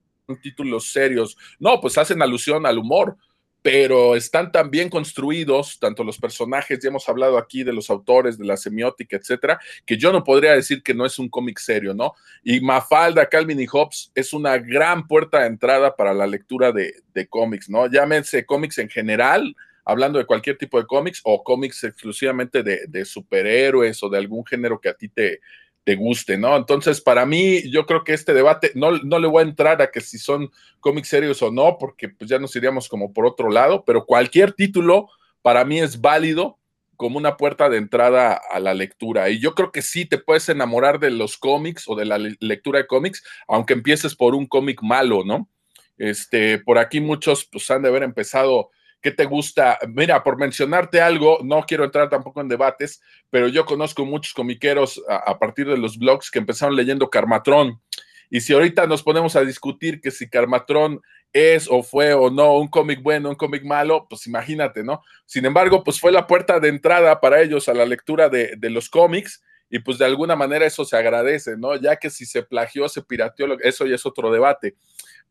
S5: títulos serios. No, pues hacen alusión al humor pero están tan bien construidos, tanto los personajes, ya hemos hablado aquí de los autores, de la semiótica, etcétera, que yo no podría decir que no es un cómic serio, ¿no? Y Mafalda, Calvin y Hobbes es una gran puerta de entrada para la lectura de, de cómics, ¿no? Llámense cómics en general, hablando de cualquier tipo de cómics, o cómics exclusivamente de, de superhéroes o de algún género que a ti te, te guste, ¿no? Entonces, para mí, yo creo que este debate, no, no le voy a entrar a que si son cómics serios o no, porque pues ya nos iríamos como por otro lado, pero cualquier título para mí es válido como una puerta de entrada a la lectura. Y yo creo que sí te puedes enamorar de los cómics o de la lectura de cómics, aunque empieces por un cómic malo, ¿no? Este, por aquí muchos pues han de haber empezado ¿Qué te gusta? Mira, por mencionarte algo, no quiero entrar tampoco en debates, pero yo conozco muchos comiqueros a, partir de los blogs que empezaron leyendo Carmatrón. Y si ahorita nos ponemos a discutir que si Carmatrón es o fue o no un cómic bueno, un cómic malo, pues imagínate, ¿no? Sin embargo, pues fue la puerta de entrada para ellos a la lectura de, de los cómics y pues de alguna manera eso se agradece, ¿no? Ya que si se plagió, se pirateó, eso ya es otro debate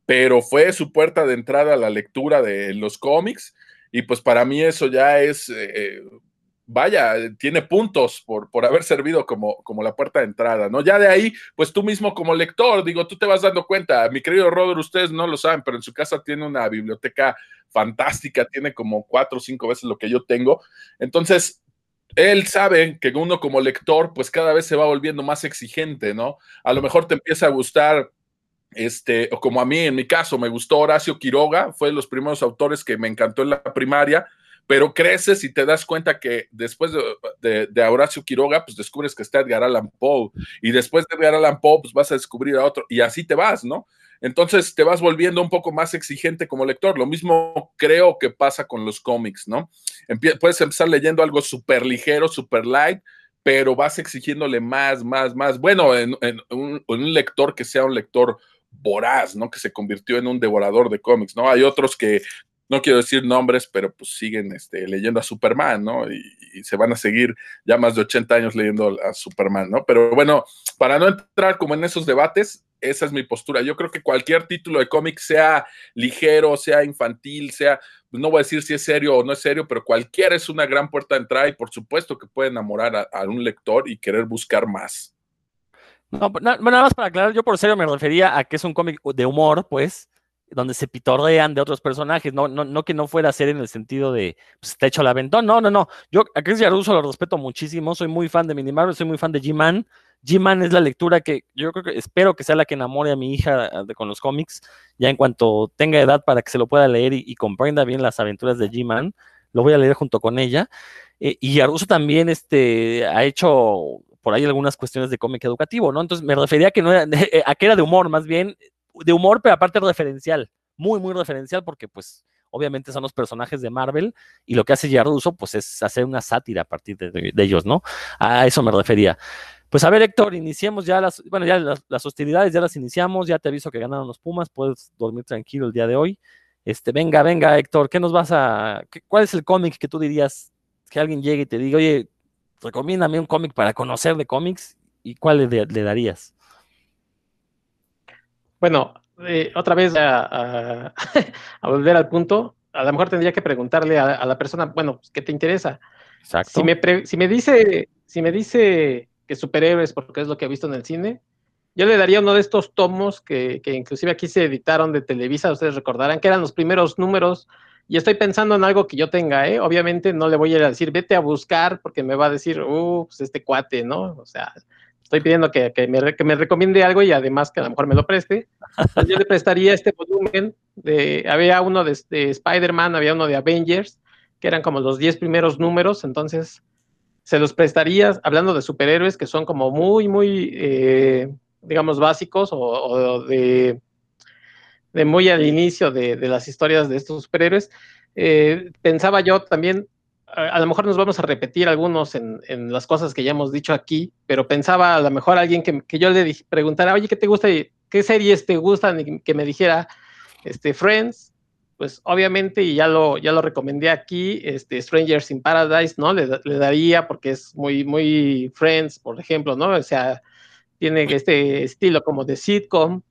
S5: pero fue su puerta de entrada a la lectura de los cómics y pues para mí eso ya es, eh, vaya, tiene puntos por, por haber servido como, como la puerta de entrada, ¿no? Ya de ahí, pues tú mismo como lector, digo, tú te vas dando cuenta, mi querido Roder, ustedes no lo saben, pero en su casa tiene una biblioteca fantástica, tiene como cuatro o cinco veces lo que yo tengo, entonces él sabe que uno como lector, pues cada vez se va volviendo más exigente, ¿no? A lo mejor te empieza a gustar este, como a mí en mi caso me gustó Horacio Quiroga, fue de los primeros autores que me encantó en la primaria, pero creces y te das cuenta que después de, Horacio Quiroga, pues descubres que está Edgar Allan Poe, y después de Edgar Allan Poe, pues vas a descubrir a otro, y así te vas, ¿no? Entonces te vas volviendo un poco más exigente como lector. Lo mismo creo que pasa con los cómics, ¿no? puedes empezar leyendo algo súper ligero, súper light, pero vas exigiéndole más, más, más. Bueno, en, un, lector que sea un lector ¿no? Que se convirtió en un devorador de cómics, ¿no? Hay otros que, no quiero decir nombres, pero pues siguen este, leyendo a Superman, ¿no? Y, se van a seguir ya más de 80 años leyendo a Superman, ¿no? Pero bueno, para no entrar como en esos debates, esa es mi postura. Yo creo que cualquier título de cómic, sea ligero, sea infantil, sea, no voy a decir si es serio o no es serio, pero cualquiera es una gran puerta de entrada y por supuesto que puede enamorar a un lector y querer buscar más.
S2: No, nada más para aclarar, yo por serio me refería a que es un cómic de humor, pues, donde se pitorrean de otros personajes, no, no, no que no fuera ser en el sentido de, pues, está hecho al aventón, no, no, no, yo a Chris Yaruso lo respeto muchísimo, soy muy fan de Minimarvel, soy muy fan de G-Man, G-Man es la lectura que yo creo que espero que sea la que enamore a mi hija con los cómics, ya en cuanto tenga edad para que se lo pueda leer y, comprenda bien las aventuras de G-Man, lo voy a leer junto con ella, eh, y Yaruso también este, ha hecho por ahí algunas cuestiones de cómic educativo, ¿no? Entonces me refería a que no era, <laughs> a que era de humor, más bien, de humor, pero aparte referencial, muy, muy referencial, porque pues obviamente son los personajes de Marvel y lo que hace Yaruso pues es hacer una sátira a partir de, ellos, ¿no? A eso me refería. Pues a ver, Héctor, iniciemos ya las, bueno, ya las, hostilidades ya las iniciamos, ya te aviso que ganaron los Pumas, puedes dormir tranquilo el día de hoy. Este, venga, venga, Héctor, ¿qué nos vas a, cuál es el cómic que tú dirías que alguien llegue y te diga, oye, recomiéndame un cómic para conocer de cómics y cuál le, darías.
S4: Bueno, eh, otra vez <laughs> a, volver al punto, a lo mejor tendría que preguntarle a, la persona, bueno, pues, ¿qué te interesa? Exacto. Si me, si me dice, si me dice que superhéroes, porque es lo que ha visto en el cine, yo le daría uno de estos tomos que, que inclusive aquí se editaron de Televisa, ustedes recordarán que eran los primeros números y estoy pensando en algo que yo tenga, ¿eh? Obviamente no le voy a decir, vete a buscar, porque me va a decir, uh, pues este cuate, ¿no? O sea, estoy pidiendo que, que, me, que me recomiende algo y además que a lo mejor me lo preste. Yo le prestaría este volumen había uno de, de Spider-Man, había uno de Avengers, que eran como los 10 primeros números, entonces se los prestaría, hablando de superhéroes que son como muy, muy, eh, digamos, básicos o, o de de muy al inicio de, de las historias de estos superhéroes, eh, pensaba yo también, a, a, lo mejor nos vamos a repetir algunos en, en, las cosas que ya hemos dicho aquí, pero pensaba a lo mejor alguien que, que yo le dije, preguntara, oye, ¿qué te gusta? ¿Qué series te gustan? Y que me dijera, este, Friends, pues obviamente, y ya lo, ya lo recomendé aquí, este, Strangers in Paradise, ¿no? Le, le daría porque es muy, muy Friends, por ejemplo, ¿no? O sea, tiene este estilo como de sitcom,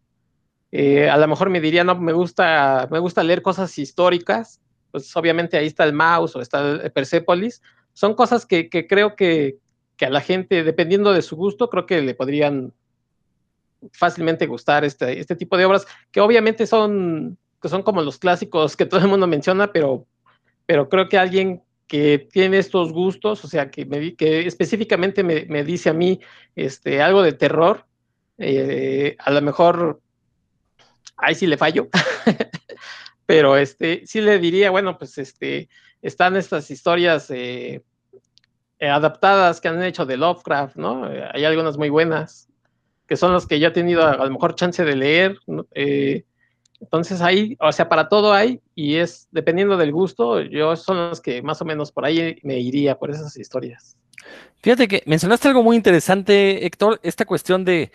S4: eh, a lo mejor me diría, no, me gusta, me gusta leer cosas históricas, pues obviamente ahí está el Mouse o está el Persepolis. Son cosas que, que creo que, que, a la gente, dependiendo de su gusto, creo que le podrían fácilmente gustar este, este tipo de obras, que obviamente son, que son como los clásicos que <laughs> todo el mundo menciona, pero, pero creo que alguien que tiene estos gustos, o sea, que, me, que específicamente me, me dice a mí este, algo de terror, eh, a lo mejor ahí sí le fallo, <laughs> pero este, sí le diría, bueno, pues este, están estas historias eh, adaptadas que han hecho de Lovecraft, ¿no? Hay algunas muy buenas, que son las que yo he tenido a, lo mejor chance de leer, eh, entonces ahí, o sea, para todo hay, y es dependiendo del gusto, yo son las que más o menos por ahí me iría por esas historias.
S2: Fíjate que mencionaste algo muy interesante, Héctor, esta cuestión de,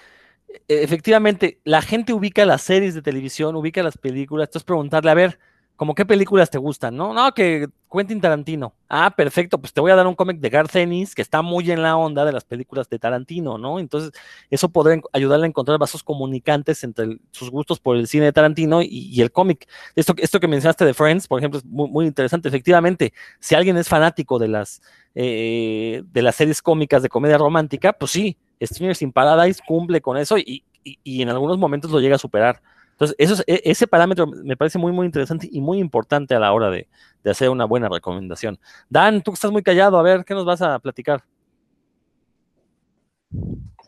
S2: efectivamente, la gente ubica las series de televisión, ubica las películas, entonces preguntarle, a ver, como qué películas te gustan, ¿no? No, que Quentin Tarantino. Ah, perfecto, pues te voy a dar un cómic de Garth Ennis que está muy en la onda de las películas de Tarantino, ¿no? Entonces, eso podría ayudarle a encontrar vasos comunicantes entre sus gustos por el cine de Tarantino y, y el cómic. Esto, esto que mencionaste de Friends, por ejemplo, es muy, muy interesante. Efectivamente, si alguien es fanático de las, eh, de las series cómicas de comedia romántica, pues sí, Strangers in Paradise cumple con eso y, y, y, en algunos momentos lo llega a superar. Entonces, eso es, e, ese parámetro me parece muy, muy interesante y muy importante a la hora de, de, hacer una buena recomendación. Dan, tú estás muy callado, a ver, ¿qué nos vas a platicar?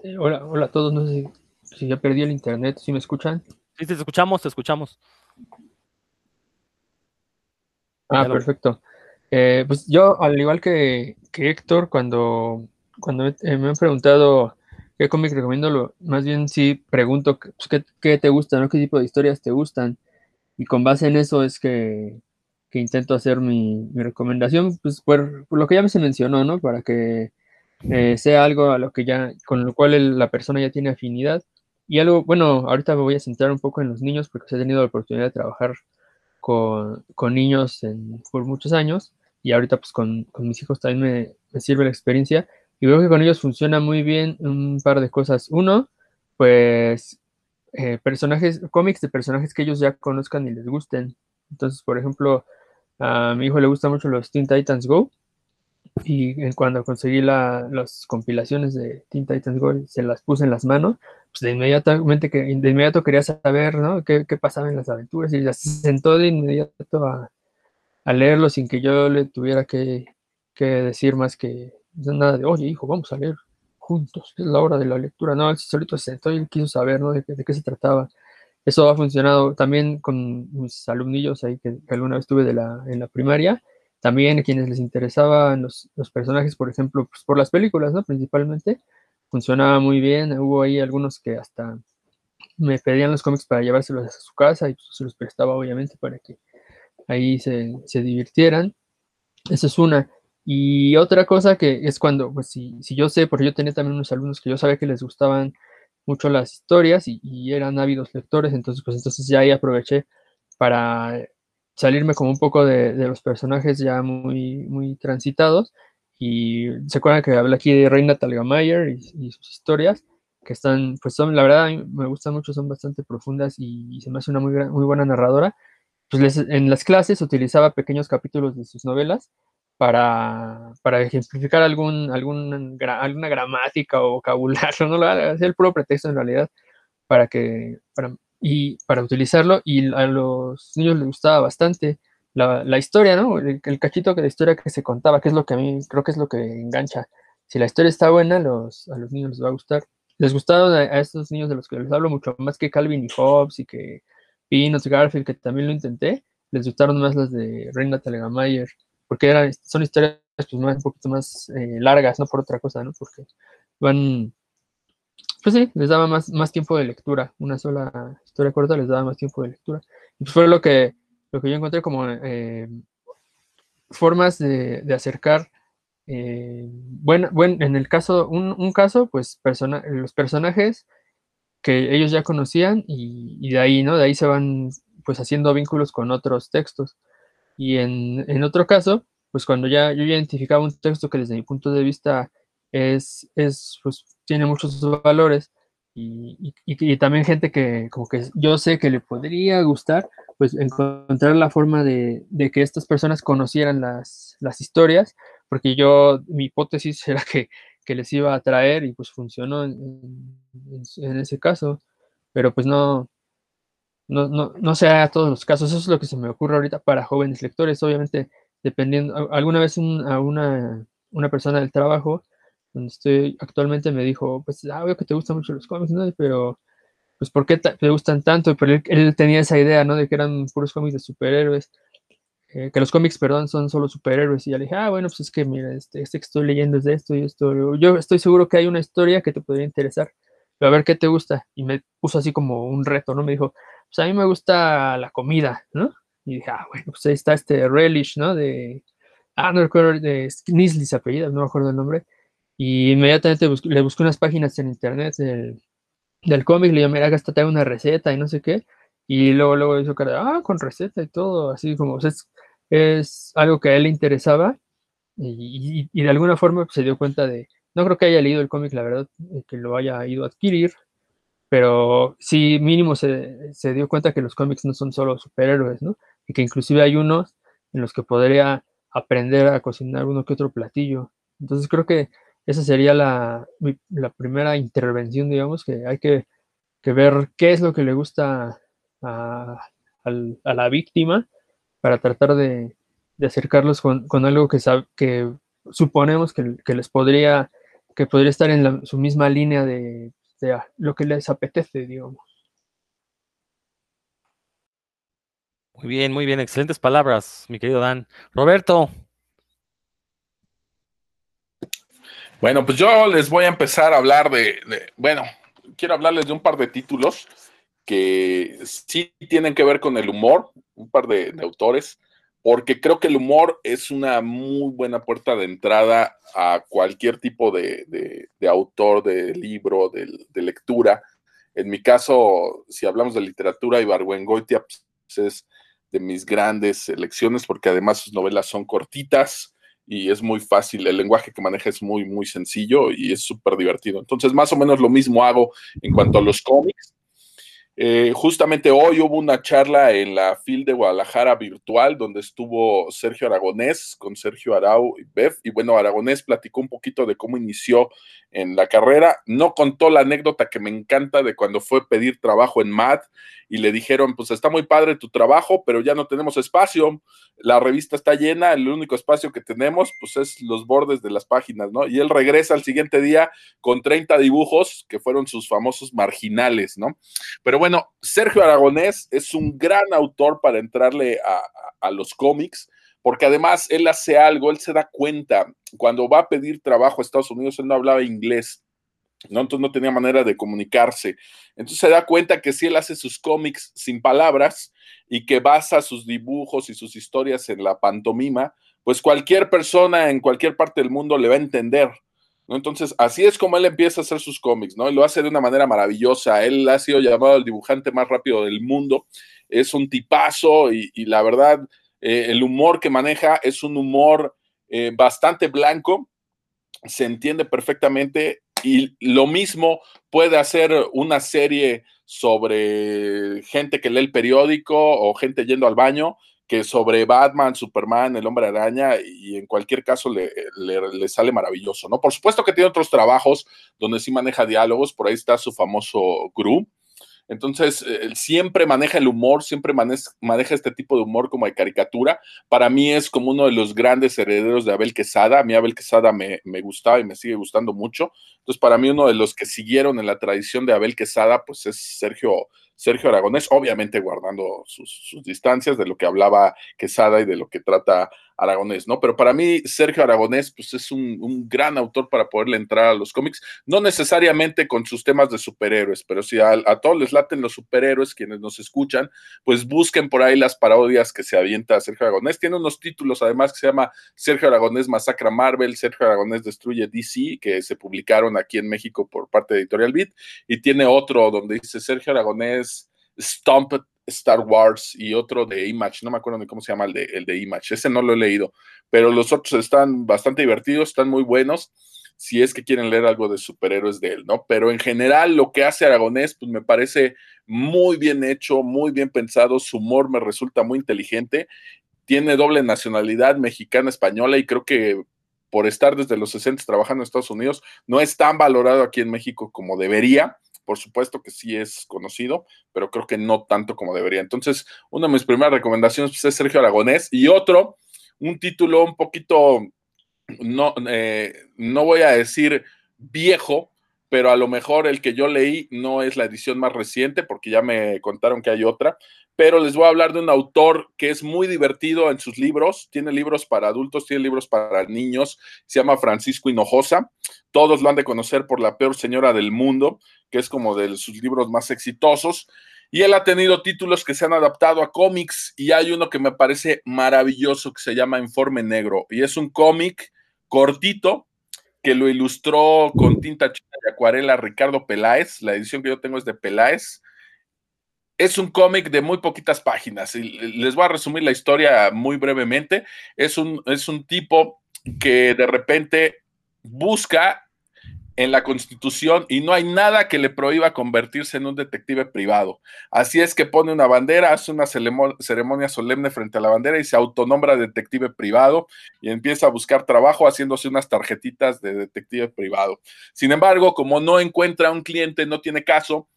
S3: Eh, hola, hola a todos, no sé si, si, ya perdí el internet, si me escuchan.
S2: Sí, te escuchamos, te escuchamos.
S3: Ah, perfecto. Eh, pues yo, al igual que, que Héctor, cuando, cuando me, eh, me han preguntado qué cómic recomiendo, lo, más bien sí pregunto pues, ¿qué, qué, te gusta, ¿no? qué tipo de historias te gustan. Y con base en eso es que, que intento hacer mi, mi recomendación, pues por, por, lo que ya me se mencionó, ¿no? Para que eh, sea algo a lo que ya, con lo cual el, la persona ya tiene afinidad. Y algo, bueno, ahorita me voy a centrar un poco en los niños porque he tenido la oportunidad de trabajar con, con niños en, por muchos años y ahorita pues con, con mis hijos también me, me sirve la experiencia y veo que con ellos funciona muy bien un par de cosas. Uno, pues eh, personajes, cómics de personajes que ellos ya conozcan y les gusten. Entonces, por ejemplo, a mi hijo le gusta mucho los Teen Titans Go. Y cuando conseguí la, las compilaciones de Teen Titans Go, se las puse en las manos, pues de inmediatamente que de inmediato quería saber ¿no? qué, qué pasaba en las aventuras y ya se sentó de inmediato a, a leerlo sin que yo le tuviera que, que decir más que nada de, oye, hijo, vamos a leer juntos, es la hora de la lectura. No, él solito se sentó y quiso saber, ¿no? De, de, qué se trataba. Eso ha funcionado también con mis alumnillos ahí que, alguna vez tuve de la, en la primaria. También quienes les interesaban los, los personajes, por ejemplo, pues por las películas, ¿no? Principalmente, funcionaba muy bien. Hubo ahí algunos que hasta me pedían los cómics para llevárselos a su casa y pues, se los prestaba, obviamente, para que ahí se, se divirtieran. Esa es una. Y otra cosa que es cuando, pues si, si, yo sé, porque yo tenía también unos alumnos que yo sabía que les gustaban mucho las historias y, eran ávidos lectores, entonces pues entonces ya ahí aproveché para salirme como un poco de, de los personajes ya muy, muy transitados. Y se acuerdan que habla aquí de Reina Talgamayer y, y, sus historias, que están, pues son, la verdad, me gustan mucho, son bastante profundas y, y se me hace una muy, muy buena narradora. Pues les, en las clases utilizaba pequeños capítulos de sus novelas para, para ejemplificar algún, algún, alguna gramática o vocabulario, <laughs> no lo hacer el puro pretexto en realidad para que, para, y para utilizarlo, y a los niños les gustaba bastante. la, la historia, ¿no? El, cachito de historia que se contaba, que es lo que a mí creo que es lo que engancha. Si la historia está buena, los, a los niños les va a gustar. Les gustaron a, estos niños de los que les hablo mucho más que Calvin y Hobbes y que Peanuts, Garfield, que también lo intenté, les gustaron más las de Reina Telegamayer, porque eran, son historias pues, más, un poquito más eh, largas, no por otra cosa, ¿no? Porque van, pues sí, les daba más, más tiempo de lectura, una sola historia corta les daba más tiempo de lectura. Y pues fue lo que, lo que yo encontré como eh, formas de, de acercar, eh, bueno, bueno, en el caso, un, un caso, pues persona, los personajes que ellos ya conocían y, y, de ahí, ¿no? De ahí se van pues haciendo vínculos con otros textos. Y en, en, otro caso, pues cuando ya yo identificaba un texto que desde mi punto de vista es, es pues tiene muchos valores y, y, también gente que como que yo sé que le podría gustar, pues encontrar la forma de, de que estas personas conocieran las, las, historias, porque yo, mi hipótesis <laughs> era que, que les iba a traer y pues funcionó en, en ese caso, pero pues no, no, no, no sea todos los casos, eso es lo que se me ocurre ahorita para jóvenes lectores, obviamente dependiendo, alguna vez un, a una, una persona del trabajo, donde estoy actualmente, me dijo, pues, ah, veo que te gustan mucho los cómics, ¿no? Pero, pues, ¿por qué te gustan tanto? Pero él, él, tenía esa idea, ¿no? De que eran puros cómics de superhéroes, eh, que los cómics, perdón, son solo superhéroes. Y ya le dije, ah, bueno, pues es que, mira, este, este que estoy leyendo es de esto y esto. Yo estoy seguro que hay una historia que te podría interesar, a ver qué te gusta. Y me puso así como un reto, ¿no? Me dijo, pues a mí me gusta la comida, ¿no? Y dije, ah, bueno, pues ahí está este Relish, ¿no? De, ah, no recuerdo, de Knisley se no me acuerdo el nombre y inmediatamente busqué, le busqué unas páginas en internet del, del cómic, le dije, mira, está una receta y no sé qué. Y luego, luego hizo cara, ah, con receta y todo, así como, o es, es, algo que a él le interesaba y, y, y, de alguna forma se dio cuenta de, no creo que haya leído el cómic, la verdad, que lo haya ido a adquirir, pero sí mínimo se, se, dio cuenta que los cómics no son solo superhéroes, ¿no? Y que inclusive hay unos en los que podría aprender a cocinar uno que otro platillo. Entonces creo que esa sería la, la, primera intervención, digamos, que hay que, que, ver qué es lo que le gusta a, a, a la víctima para tratar de, de acercarlos con, con, algo que, que suponemos que, que, les podría, que podría estar en la, su misma línea de, de lo que les apetece, digamos.
S2: Muy bien, muy bien, excelentes palabras, mi querido Dan. Roberto,
S5: Bueno, pues yo les voy a empezar a hablar de, de, bueno, quiero hablarles de un par de títulos que sí tienen que ver con el humor, un par de, de autores, porque creo que el humor es una muy buena puerta de entrada a cualquier tipo de, autor, de libro, de, lectura. En mi caso, si hablamos de literatura, Ibargüengoitia pues, es de mis grandes selecciones, porque además sus novelas son cortitas, y es muy fácil, el lenguaje que maneja es muy, muy sencillo y es súper divertido. Entonces, más o menos lo mismo hago en cuanto a los cómics. Eh, justamente hoy hubo una charla en la FIL de Guadalajara virtual donde estuvo Sergio Aragonés con Sergio Arau y Bev. Y bueno, Aragonés platicó un poquito de cómo inició en la carrera. No contó la anécdota que me encanta de cuando fue a pedir trabajo en MAD y le dijeron, pues está muy padre tu trabajo, pero ya no tenemos espacio. La revista está llena, el único espacio que tenemos, pues es los bordes de las páginas, ¿no? Y él regresa al siguiente día con 30 dibujos que fueron sus famosos marginales, ¿no? Pero bueno, Sergio Aragonés es un gran autor para entrarle a los cómics porque además él hace algo, él se da cuenta, cuando va a pedir trabajo a Estados Unidos, él no hablaba inglés, ¿no? Entonces no tenía manera de comunicarse. Entonces se da cuenta que si él hace sus cómics sin palabras y que basa sus dibujos y sus historias en la pantomima, pues cualquier persona en cualquier parte del mundo le va a entender. ¿No? Entonces, así es como él empieza a hacer sus cómics, ¿no? Y lo hace de una manera maravillosa. Él ha sido llamado el dibujante más rápido del mundo. Es un tipazo y, y la verdad, eh, el humor que maneja es un humor eh, bastante blanco, se entiende perfectamente y lo mismo puede hacer una serie sobre gente que lee el periódico o gente yendo al baño que sobre Batman, Superman, el hombre araña y en cualquier caso le, le, le, sale maravilloso, ¿no? Por supuesto que tiene otros trabajos donde sí maneja diálogos, por ahí está su famoso Gru, Entonces, eh, siempre maneja el humor, siempre maneja, maneja este tipo de humor como de caricatura. Para mí es como uno de los grandes herederos de Abel Quesada. A mí Abel Quesada me, me gustaba y me sigue gustando mucho. Entonces, para mí uno de los que siguieron en la tradición de Abel Quesada, pues es Sergio, Sergio Aragonés, obviamente guardando sus, sus, distancias de lo que hablaba Quesada y de lo que trata Aragonés, ¿no? Pero para mí, Sergio Aragonés, pues es un, un, gran autor para poderle entrar a los cómics, no necesariamente con sus temas de superhéroes, pero si a, todos les laten los superhéroes, quienes nos escuchan, pues busquen por ahí las parodias que se avienta Sergio Aragonés. Tiene unos títulos además que se llama Sergio Aragonés Masacra Marvel, Sergio Aragonés Destruye DC, que se publicaron aquí en México por parte de Editorial Beat, y tiene otro donde dice Sergio Aragonés Stomp Star Wars y otro de Image, no me acuerdo ni cómo se llama el de, el de Image, ese no lo he leído, pero los otros están bastante divertidos, están muy buenos, si es que quieren leer algo de superhéroes de él, ¿no? Pero en general lo que hace Aragonés, pues me parece muy bien hecho, muy bien pensado, su humor me resulta muy inteligente, tiene doble nacionalidad mexicana, española y creo que por estar desde los 60 trabajando en Estados Unidos, no es tan valorado aquí en México como debería por supuesto que sí es conocido, pero creo que no tanto como debería. Entonces, una de mis primeras recomendaciones pues, es Sergio Aragonés y otro, un título un poquito, no, eh, no voy a decir viejo, pero a lo mejor el que yo leí no es la edición más reciente, porque ya me contaron que hay otra, pero les voy a hablar de un autor que es muy divertido en sus libros, tiene libros para adultos, tiene libros para niños, se llama Francisco Hinojosa, todos lo han de conocer por La peor señora del mundo, que es como de sus libros más exitosos, y él ha tenido títulos que se han adaptado a cómics, y hay uno que me parece maravilloso que se llama Informe Negro, y es un cómic cortito que lo ilustró con tinta china y acuarela Ricardo Peláez, la edición que yo tengo es de Peláez, es un cómic de muy poquitas páginas. Y les voy a resumir la historia muy brevemente. Es un, es un tipo que de repente busca en la constitución y no hay nada que le prohíba convertirse en un detective privado. Así es que pone una bandera, hace una ceremonia solemne frente a la bandera y se autonombra detective privado y empieza a buscar trabajo haciéndose unas tarjetitas de detective privado. Sin embargo, como no encuentra un cliente, no tiene caso,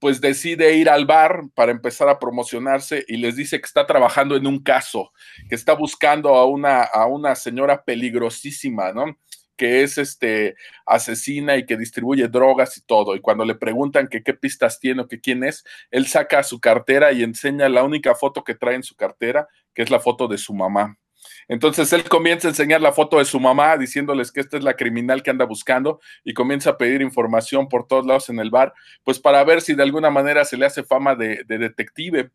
S5: pues decide ir al bar para empezar a promocionarse y les dice que está trabajando en un caso, que está buscando a una, a una señora peligrosísima, ¿no? Que es este asesina y que distribuye drogas y todo. Y cuando le preguntan que qué pistas tiene o que quién es, él saca su cartera y enseña la única foto que trae en su cartera, que es la foto de su mamá. Entonces él comienza a enseñar la foto de su mamá diciéndoles que esta es la criminal que anda buscando y comienza a pedir información por todos lados en el bar, pues para ver si de alguna manera se le hace fama de, de detective.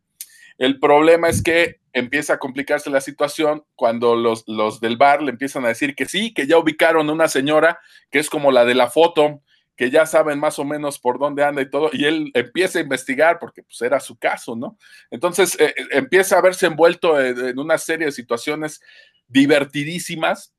S5: El problema es que empieza a complicarse la situación cuando los, los, del bar le empiezan a decir que sí, que ya ubicaron a una señora que es como la de la foto, que ya saben más o menos por dónde anda y todo, y él empieza a investigar porque pues era su caso, ¿no? Entonces eh, empieza a verse envuelto en, en una serie de situaciones divertidísimas.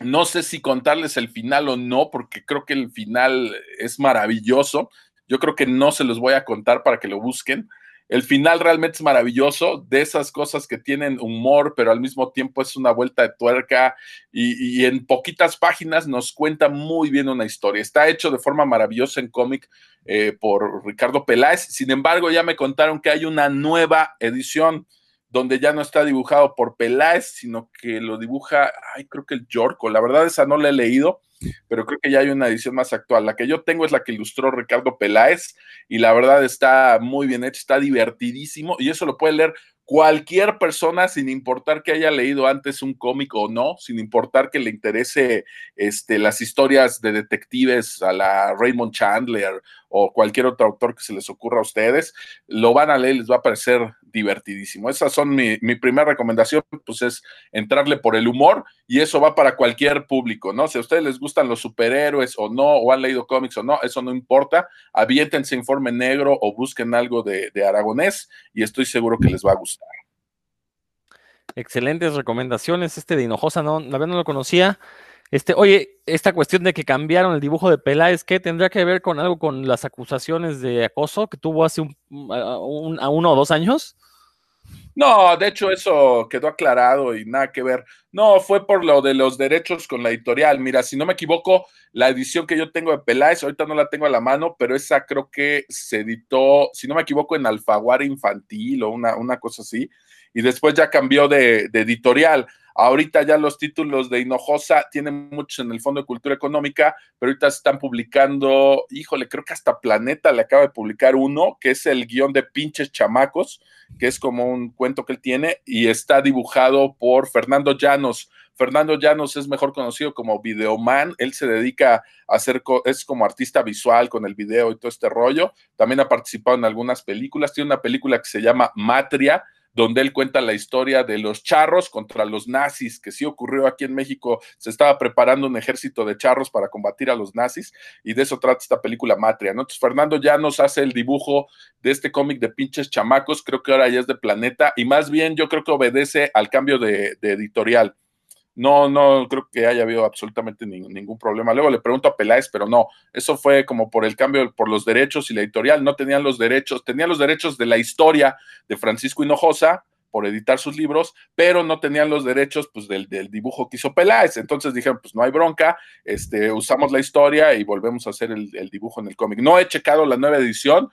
S5: No sé si contarles el final o no, porque creo que el final es maravilloso. Yo creo que no se los voy a contar para que lo busquen. El final realmente es maravilloso, de esas cosas que tienen humor, pero al mismo tiempo es una vuelta de tuerca y, en poquitas páginas nos cuenta muy bien una historia. Está hecho de forma maravillosa en cómic eh, por Ricardo Peláez. Sin embargo, ya me contaron que hay una nueva edición donde ya no está dibujado por Peláez, sino que lo dibuja, ay, creo que el Yorko. La verdad, esa no la he leído, pero creo que ya hay una edición más actual. La que yo tengo es la que ilustró Ricardo Peláez y la verdad está muy bien hecha, está divertidísimo y eso lo puede leer cualquier persona sin importar que haya leído antes un cómic o no, sin importar que le interese este, las historias de detectives a la Raymond Chandler o cualquier otro autor que se les ocurra a ustedes, lo van a leer, les va a parecer divertidísimo. Esas son mi, mi primera recomendación, pues es entrarle por el humor y eso va para cualquier público, ¿no? Si a ustedes les gustan los superhéroes o no, o han leído cómics o no, eso no importa, aviéntense informe negro o busquen algo de, aragonés y estoy seguro que les va a gustar.
S2: Excelentes recomendaciones. Este de Hinojosa no, la verdad no lo conocía. Este, oye, esta cuestión de que cambiaron el dibujo de Peláez, ¿qué tendría que ver con algo con las acusaciones de acoso que tuvo hace un, uno o dos años?
S5: No, de hecho eso quedó aclarado y nada que ver. No, fue por lo de los derechos con la editorial. Mira, si no me equivoco, la edición que yo tengo de Peláez, ahorita no la tengo a la mano, pero esa creo que se editó, si no me equivoco, en Alfaguara Infantil o una, una cosa así, y después ya cambió de, editorial. Ahorita ya los títulos de Hinojosa tienen muchos en el Fondo de Cultura Económica, pero ahorita están publicando, híjole, creo que hasta Planeta le acaba de publicar uno, que es el guion de Pinches Chamacos, que es como un cuento que él tiene, y está dibujado por Fernando Llanos. Fernando Llanos es mejor conocido como Videoman, él se dedica a hacer, es como artista visual con el video y todo este rollo, también ha participado en algunas películas, tiene una película que se llama Matria, donde él cuenta la historia de los charros contra los nazis, que sí ocurrió aquí en México, se estaba preparando un ejército de charros para combatir a los nazis, y de eso trata esta película Matria. Entonces Fernando ya nos hace el dibujo de este cómic de pinches chamacos, creo que ahora ya es de Planeta, y más bien yo creo que obedece al cambio de editorial no, no creo que haya habido absolutamente ningún problema. Luego le pregunto a Peláez, pero no, eso fue como por el cambio, por los derechos y la editorial, no tenían los derechos, tenían los derechos de la historia de Francisco Hinojosa por editar sus libros, pero no tenían los derechos pues, del, dibujo que hizo Peláez. Entonces dijeron, pues no hay bronca, este, usamos la historia y volvemos a hacer el, el dibujo en el cómic. No he checado la nueva edición,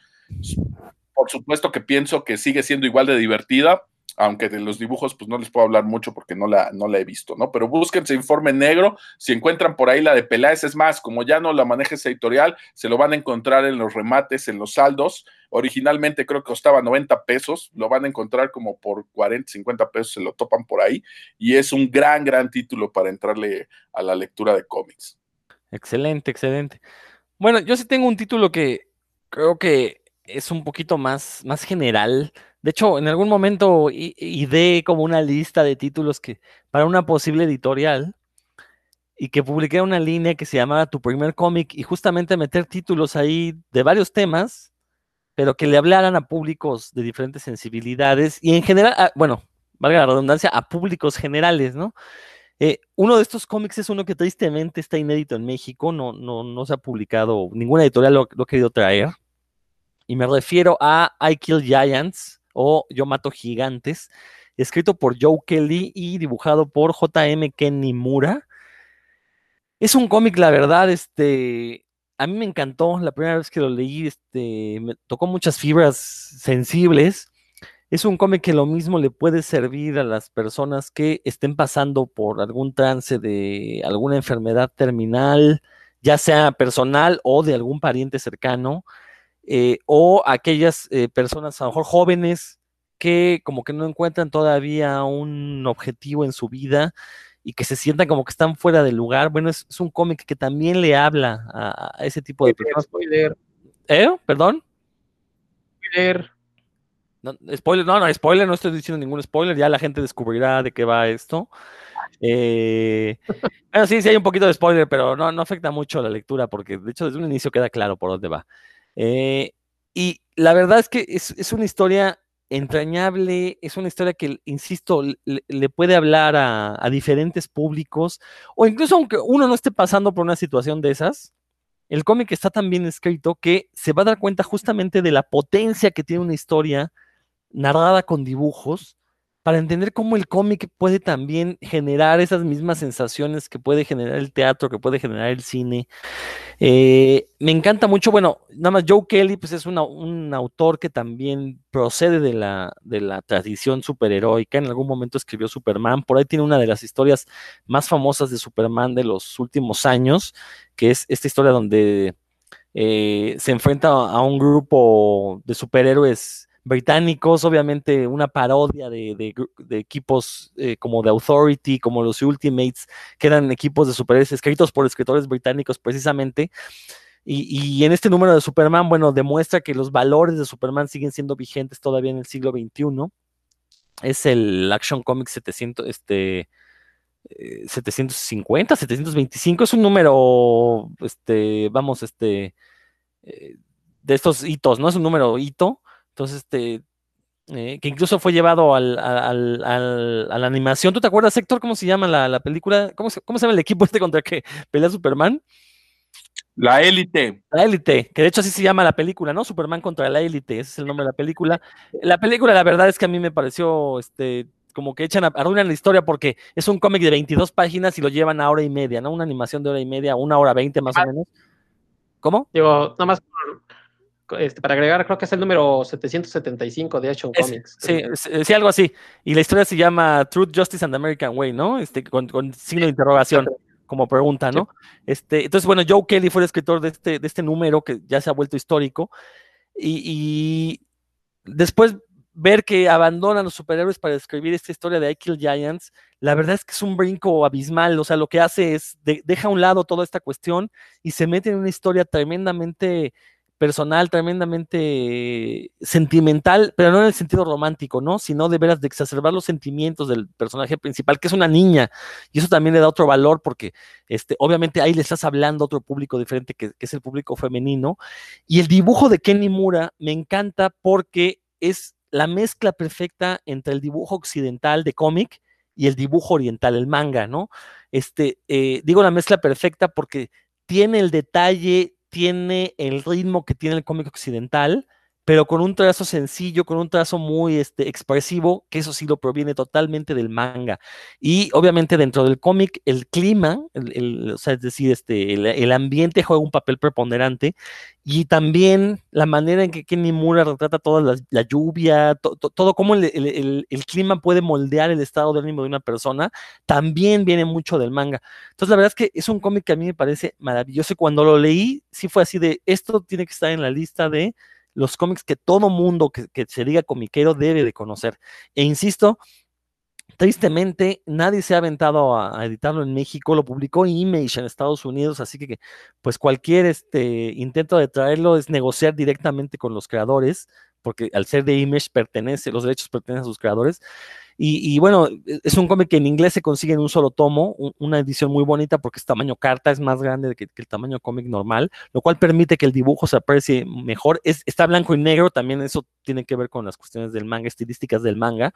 S5: por supuesto que pienso que sigue siendo igual de divertida aunque de los dibujos pues no les puedo hablar mucho porque no la, no la he visto, ¿no? Pero búsquense Informe Negro, si encuentran por ahí la de Peláez, es más, como ya no la maneja editorial, se lo van a encontrar en los remates, en los saldos, originalmente creo que costaba 90 pesos, lo van a encontrar como por 40, 50 pesos, se lo topan por ahí, y es un gran, gran título para entrarle a la lectura de cómics.
S2: Excelente, excelente. Bueno, yo sí tengo un título que creo que es un poquito más, más general, de hecho, en algún momento ideé como una lista de títulos que para una posible editorial y que publiqué una línea que se llamaba Tu primer cómic y justamente meter títulos ahí de varios temas, pero que le hablaran a públicos de diferentes sensibilidades y en general, bueno, valga la redundancia, a públicos generales, ¿no? Eh, uno de estos cómics es uno que tristemente está inédito en México, no, no, no se ha publicado, ninguna editorial lo, lo ha querido traer. Y me refiero a I Kill Giants, o Yo Mato Gigantes, escrito por Joe Kelly y dibujado por J.M. Kenny Mura. Es un cómic, la verdad, este, a mí me encantó la primera vez que lo leí, este, me tocó muchas fibras sensibles. Es un cómic que lo mismo le puede servir a las personas que estén pasando por algún trance de alguna enfermedad terminal, ya sea personal o de algún pariente cercano. Eh, o aquellas eh, personas a lo mejor jóvenes que como que no encuentran todavía un objetivo en su vida y que se sientan como que están fuera del lugar. Bueno, es, un cómic que también le habla a, ese tipo de personas.
S4: Spoiler.
S2: ¿Eh? ¿Perdón?
S4: Spoiler.
S2: No, spoiler, no, no, spoiler, no estoy diciendo ningún spoiler, ya la gente descubrirá de qué va esto. Eh, bueno, sí, sí hay un poquito de spoiler, pero no, no afecta mucho la lectura, porque de hecho desde un inicio queda claro por dónde va. Eh, y la verdad es que es, una historia entrañable, es una historia que, insisto, le, puede hablar a, diferentes públicos, o incluso aunque uno no esté pasando por una situación de esas, el cómic está tan bien escrito que se va a dar cuenta justamente de la potencia que tiene una historia narrada con dibujos para entender cómo el cómic puede también generar esas mismas sensaciones que puede generar el teatro, que puede generar el cine. Eh, me encanta mucho, bueno, nada más Joe Kelly, pues es un autor que también procede de la, de la tradición superheroica, en algún momento escribió Superman, por ahí tiene una de las historias más famosas de Superman de los últimos años, que es esta historia donde eh, se enfrenta a un grupo de superhéroes británicos, obviamente una parodia de, equipos eh, como The Authority, como los Ultimates, que eran equipos de superhéroes escritos por escritores británicos precisamente. Y, en este número de Superman, bueno, demuestra que los valores de Superman siguen siendo vigentes todavía en el siglo XXI. Es el Action Comics 700, este, 750, eh, 725, es un número, este, vamos, este, eh, de estos hitos, ¿no? Es un número hito entonces, este, eh, que incluso fue llevado al, al, al, a la animación. ¿Tú te acuerdas, Héctor, cómo se llama la, la película? ¿Cómo se, ¿Cómo se, llama el equipo este contra que pelea Superman?
S5: La élite.
S2: La élite, que de hecho así se llama la película, ¿no? Superman contra la élite, ese es el nombre de la película. La película, la verdad es que a mí me pareció, este, como que echan, a, arruinan la historia porque es un cómic de 22 páginas y lo llevan a hora y media, ¿no? Una animación de hora y media, una hora veinte más o
S4: Ah.
S2: menos. ¿Cómo?
S4: Digo, nada más este, para agregar, creo que es el número 775 de Action
S2: Es-
S4: Comics.
S2: sí, sí, algo así. Y la historia se llama Truth, Justice and the American Way, ¿no? Este, con, con signo de interrogación, como pregunta, ¿no? Este, entonces, bueno, Joe Kelly fue el escritor de este, de este número que ya se ha vuelto histórico. Y, y después ver que abandonan los superhéroes para escribir esta historia de I Kill Giants, la verdad es que es un brinco abismal. O sea, lo que hace es de- deja a un lado toda esta cuestión y se mete en una historia tremendamente personal, tremendamente sentimental, pero no en el sentido romántico, ¿no? Sino de veras de exacerbar los sentimientos del personaje principal, que es una niña, y eso también le da otro valor porque, este, obviamente ahí le estás hablando a otro público diferente que, es el público femenino, y el dibujo de Kenny Mura me encanta porque es la mezcla perfecta entre el dibujo occidental de cómic y el dibujo oriental, el manga, ¿no? Este, eh, digo la mezcla perfecta porque tiene el detalle, tiene el ritmo que tiene el cómic occidental, pero con un trazo sencillo, con un trazo muy este, expresivo, que eso sí lo proviene totalmente del manga. Y obviamente dentro del cómic, el clima, el, el, o sea, es decir, este, el, el, ambiente juega un papel preponderante, y también la manera en que Kenny Mura retrata toda la, la lluvia, to, to, todo cómo el, clima puede moldear el estado de ánimo de una persona, también viene mucho del manga. Entonces, la verdad es que es un cómic que a mí me parece maravilloso, y cuando lo leí, sí fue así de, esto tiene que estar en la lista de los cómics que todo mundo que, que, se diga comiquero debe de conocer. E insisto, tristemente nadie se ha aventado a, editarlo en México, lo publicó Image en Estados Unidos, así que pues cualquier este, intento de traerlo es negociar directamente con los creadores, porque al ser de Image pertenece, los derechos pertenecen a sus creadores. Y, y, bueno, es un cómic que en inglés se consigue en un solo tomo, un, una edición muy bonita porque es tamaño carta, es más grande que, que el tamaño cómic normal, lo cual permite que el dibujo se aprecie mejor. Es, está blanco y negro, también eso tiene que ver con las cuestiones del manga, estilísticas del manga.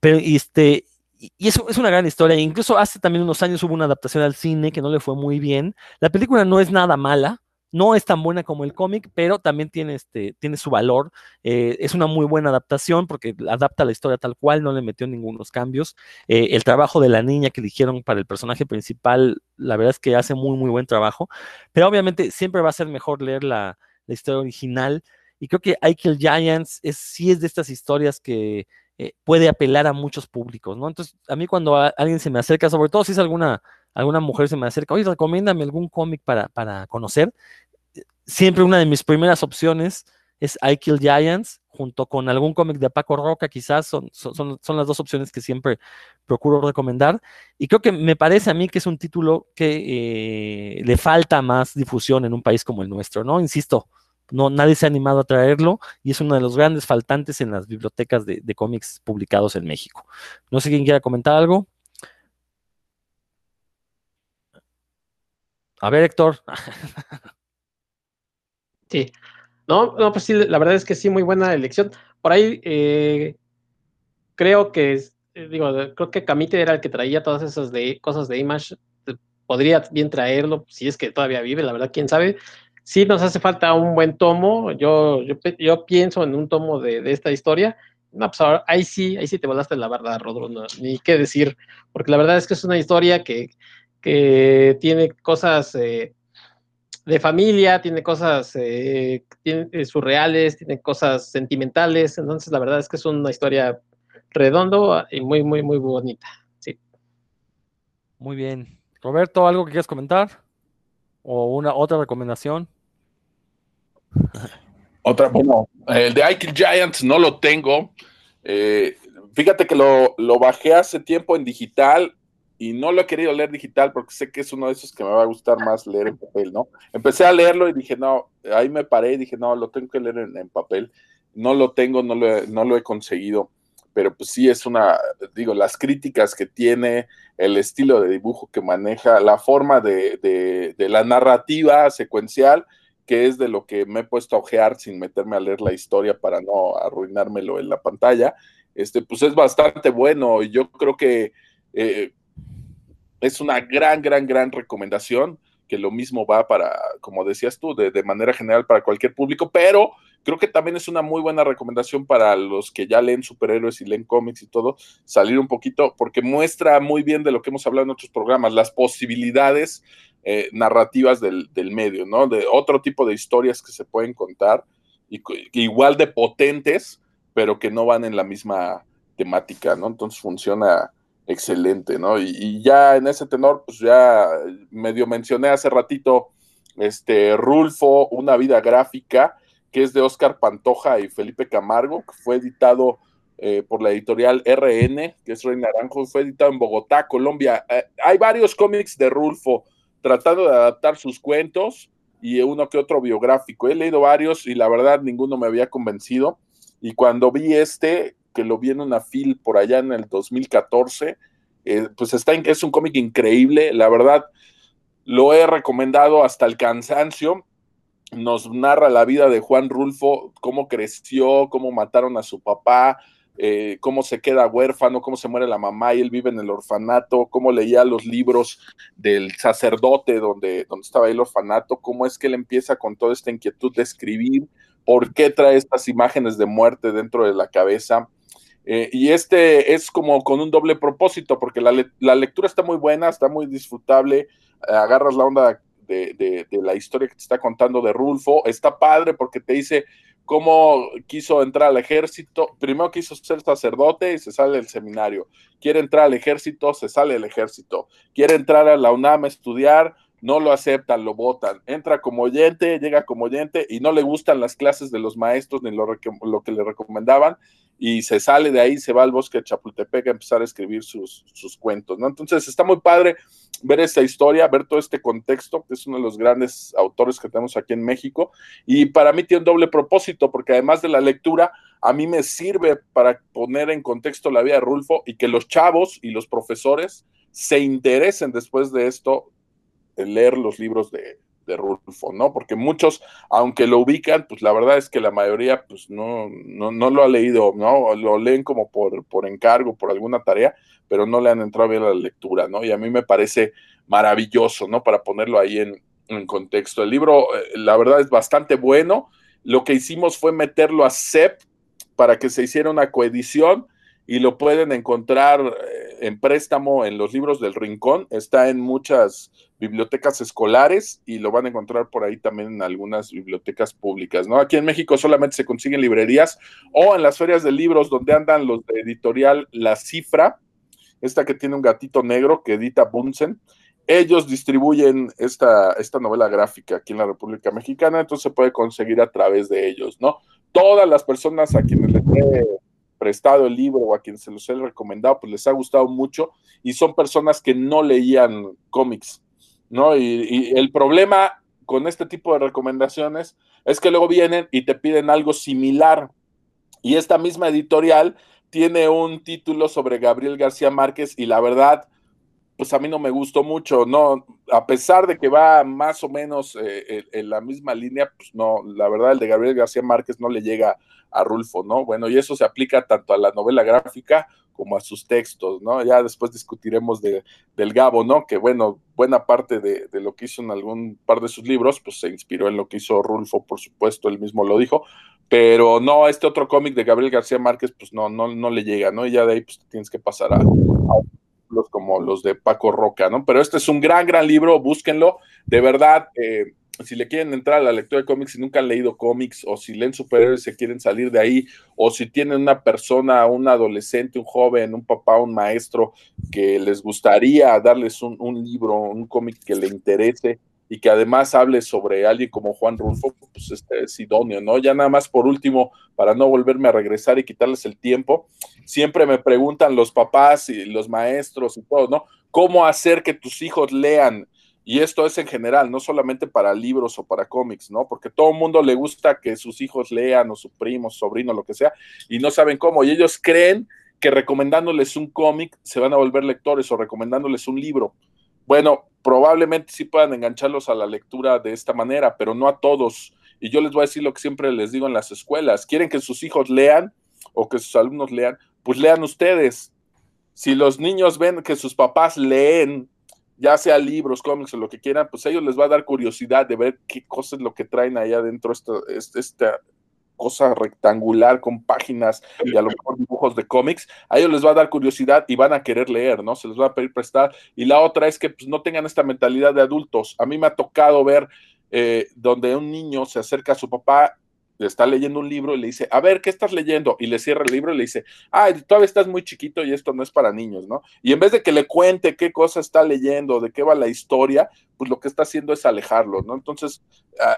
S2: Pero este, y eso es una gran historia. Incluso hace también unos años hubo una adaptación al cine que no le fue muy bien. La película no es nada mala, no es tan buena como el cómic, pero también tiene, este, tiene su valor. Eh, es una muy buena adaptación porque adapta la historia tal cual, no le metió ningunos cambios. Eh, el trabajo de la niña que eligieron para el personaje principal, la verdad es que hace muy, muy buen trabajo. Pero obviamente siempre va a ser mejor leer la, la historia original. Y creo que I Giants es, sí es de estas historias que eh, puede apelar a muchos públicos, ¿no? Entonces, a mí cuando alguien se me acerca, sobre todo si es alguna, alguna mujer se me acerca, oye, recomiéndame algún cómic para, para conocer, siempre una de mis primeras opciones es I Kill Giants, junto con algún cómic de Paco Roca, quizás son, son, son, las dos opciones que siempre procuro recomendar. Y creo que me parece a mí que es un título que eh, le falta más difusión en un país como el nuestro, ¿no? Insisto, no, nadie se ha animado a traerlo y es uno de los grandes faltantes en las bibliotecas de, de cómics publicados en México. No sé quién quiera comentar algo. A ver, Héctor. <laughs>
S4: Sí. No, no, pues sí, la verdad es que sí, muy buena elección. Por ahí eh, creo que, eh, digo, creo que Camite era el que traía todas esas de, cosas de Image. Podría bien traerlo, si es que todavía vive, la verdad, quién sabe. Sí nos hace falta un buen tomo. Yo, yo, pienso en un tomo de, de, esta historia. No, pues ahora, ahí sí, ahí sí te volaste la verdad, Rodro, ni qué decir, porque la verdad es que es una historia que, que tiene cosas eh, de familia, tiene cosas eh, tiene, eh, surreales, tiene cosas sentimentales, entonces la verdad es que es una historia redondo y muy, muy, muy bonita. Sí.
S2: Muy bien. Roberto, ¿algo que quieras comentar? ¿O una otra recomendación? <laughs>
S5: Otra, bueno, el de I Kill Giants no lo tengo. Eh, fíjate que lo, lo, bajé hace tiempo en digital y no lo he querido leer digital porque sé que es uno de esos que me va a gustar más leer en papel, ¿no? Empecé a leerlo y dije, no, ahí me paré y dije, no, lo tengo que leer en, papel. No lo tengo, no lo, he, no lo he conseguido, pero pues sí es una, digo, las críticas que tiene, el estilo de dibujo que maneja, la forma de, de, de la narrativa secuencial, que es de lo que me he puesto a ojear sin meterme a leer la historia para no arruinármelo en la pantalla, este, pues es bastante bueno. y Yo creo que eh, es una gran, gran, gran recomendación. que lo mismo va para, como decías tú, de, de manera general para cualquier público, pero creo que también es una muy buena recomendación para los que ya leen superhéroes y leen cómics y todo, salir un poquito, porque muestra muy bien de lo que hemos hablado en otros programas, las posibilidades eh, narrativas del, del, medio, ¿no? De otro tipo de historias que se pueden contar, y, igual de potentes, pero que no van en la misma temática, ¿no? Entonces funciona excelente, ¿no? Y, ya en ese tenor, pues ya medio mencioné hace ratito, este, Rulfo, Una vida gráfica, que es de Oscar Pantoja y Felipe Camargo, que fue editado eh, por la editorial RN, que es Rey Naranjo, fue editado en Bogotá, Colombia. Eh, hay varios cómics de Rulfo tratando de adaptar sus cuentos y uno que otro biográfico. He leído varios y la verdad ninguno me había convencido. Y cuando vi este, que lo vi en una fil por allá en el 2014, eh, pues está es un cómic increíble. La verdad, lo he recomendado hasta el cansancio nos narra la vida de Juan Rulfo, cómo creció, cómo mataron a su papá, eh, cómo se queda huérfano, cómo se muere la mamá y él vive en el orfanato, cómo leía los libros del sacerdote donde, donde estaba el orfanato, cómo es que él empieza con toda esta inquietud de escribir, por qué trae estas imágenes de muerte dentro de la cabeza. Eh, y este es como con un doble propósito, porque la, la lectura está muy buena, está muy disfrutable, agarras la onda de, la historia que te está contando de Rulfo. Está padre porque te dice cómo quiso entrar al ejército. Primero quiso ser sacerdote y se sale del seminario. Quiere entrar al ejército, se sale del ejército. Quiere entrar a la UNAM a estudiar, no lo aceptan, lo votan. Entra como oyente, llega como oyente y no le gustan las clases de los maestros ni lo, lo que le recomendaban y se sale de ahí, se va al bosque de Chapultepec a empezar a escribir sus, sus cuentos, ¿no? Entonces está muy padre ver esta historia, ver todo este contexto, que es uno de los grandes autores que tenemos aquí en México, y para mí tiene un doble propósito, porque además de la lectura, a mí me sirve para poner en contexto la vida de Rulfo y que los chavos y los profesores se interesen después de esto leer los libros de, de Rulfo, ¿no? Porque muchos, aunque lo ubican, pues la verdad es que la mayoría, pues no, no, no lo ha leído, ¿no? Lo leen como por, por encargo, por alguna tarea, pero no le han entrado bien a la lectura, ¿no? Y a mí me parece maravilloso, ¿no? Para ponerlo ahí en, en contexto. El libro, eh, la verdad, es bastante bueno. Lo que hicimos fue meterlo a CEP para que se hiciera una coedición y lo pueden encontrar eh, en préstamo en los libros del Rincón. Está en muchas bibliotecas escolares y lo van a encontrar por ahí también en algunas bibliotecas públicas, ¿no? Aquí en México solamente se consiguen librerías o en las ferias de libros donde andan los de editorial La Cifra, esta que tiene un gatito negro que edita Bunsen. Ellos distribuyen esta, esta novela gráfica aquí en la República Mexicana, entonces se puede conseguir a través de ellos, ¿no? Todas las personas a quienes les he prestado el libro o a quienes se los he recomendado, pues les ha gustado mucho y son personas que no leían cómics ¿no? Y, el problema con este tipo de recomendaciones es que luego vienen y te piden algo similar. Y esta misma editorial tiene un título sobre Gabriel García Márquez y la verdad, pues a mí no me gustó mucho, ¿no? A pesar de que va más o menos eh, en la misma línea, pues no, la verdad el de Gabriel García Márquez no le llega a Rulfo, ¿no? Bueno, y eso se aplica tanto a la novela gráfica como a sus textos, ¿no? Ya después discutiremos de, del Gabo, ¿no? Que bueno, buena parte de, de, lo que hizo en algún par de sus libros, pues se inspiró en lo que hizo Rulfo, por supuesto, él mismo lo dijo, pero no, este otro cómic de Gabriel García Márquez, pues no, no, no le llega, ¿no? Y ya de ahí, pues tienes que pasar a, como los de Paco Roca, ¿no? Pero este es un gran, gran libro, búsquenlo, de verdad, eh, si le quieren entrar a la lectura de cómics y nunca han leído cómics, o si leen superhéroes y se quieren salir de ahí, o si tienen una persona, un adolescente, un joven, un papá, un maestro, que les gustaría darles un libro, un cómic que le interese y que además hable sobre alguien como Juan Rulfo, pues este es idóneo, ¿no? Ya nada más por último, para no volverme a regresar y quitarles el tiempo, siempre me preguntan los papás y los maestros y todo, ¿no? ¿Cómo hacer que tus hijos lean? Y esto es en general, no solamente para libros o para cómics, ¿no? Porque todo el mundo le gusta que sus hijos lean o su primo, sobrino, lo que sea, y no saben cómo. Y ellos creen que recomendándoles un cómic se van a volver lectores o recomendándoles un libro. Bueno, probablemente sí puedan engancharlos a la lectura de esta manera, pero no a todos. Y yo les voy a decir lo que siempre les digo en las escuelas. ¿Quieren que sus hijos lean o que sus alumnos lean? Pues lean ustedes. Si los niños ven que sus papás leen ya sea libros, cómics o lo que quieran, pues a ellos les va a dar curiosidad de ver qué cosa es lo que traen allá adentro, esta, esta cosa rectangular con páginas y a lo mejor dibujos de cómics, a ellos les va a dar curiosidad y van a querer leer, ¿no? Se les va a pedir prestar. Y la otra es que pues, no tengan esta mentalidad de adultos. A mí me ha tocado ver eh, donde un niño se acerca a su papá le está leyendo un libro y le dice, a ver, ¿qué estás leyendo? Y le cierra el libro y le dice, ah, todavía estás muy chiquito y esto no es para niños, ¿no? Y en vez de que le cuente qué cosa está leyendo, de qué va la historia, pues lo que está haciendo es alejarlo, ¿no? Entonces,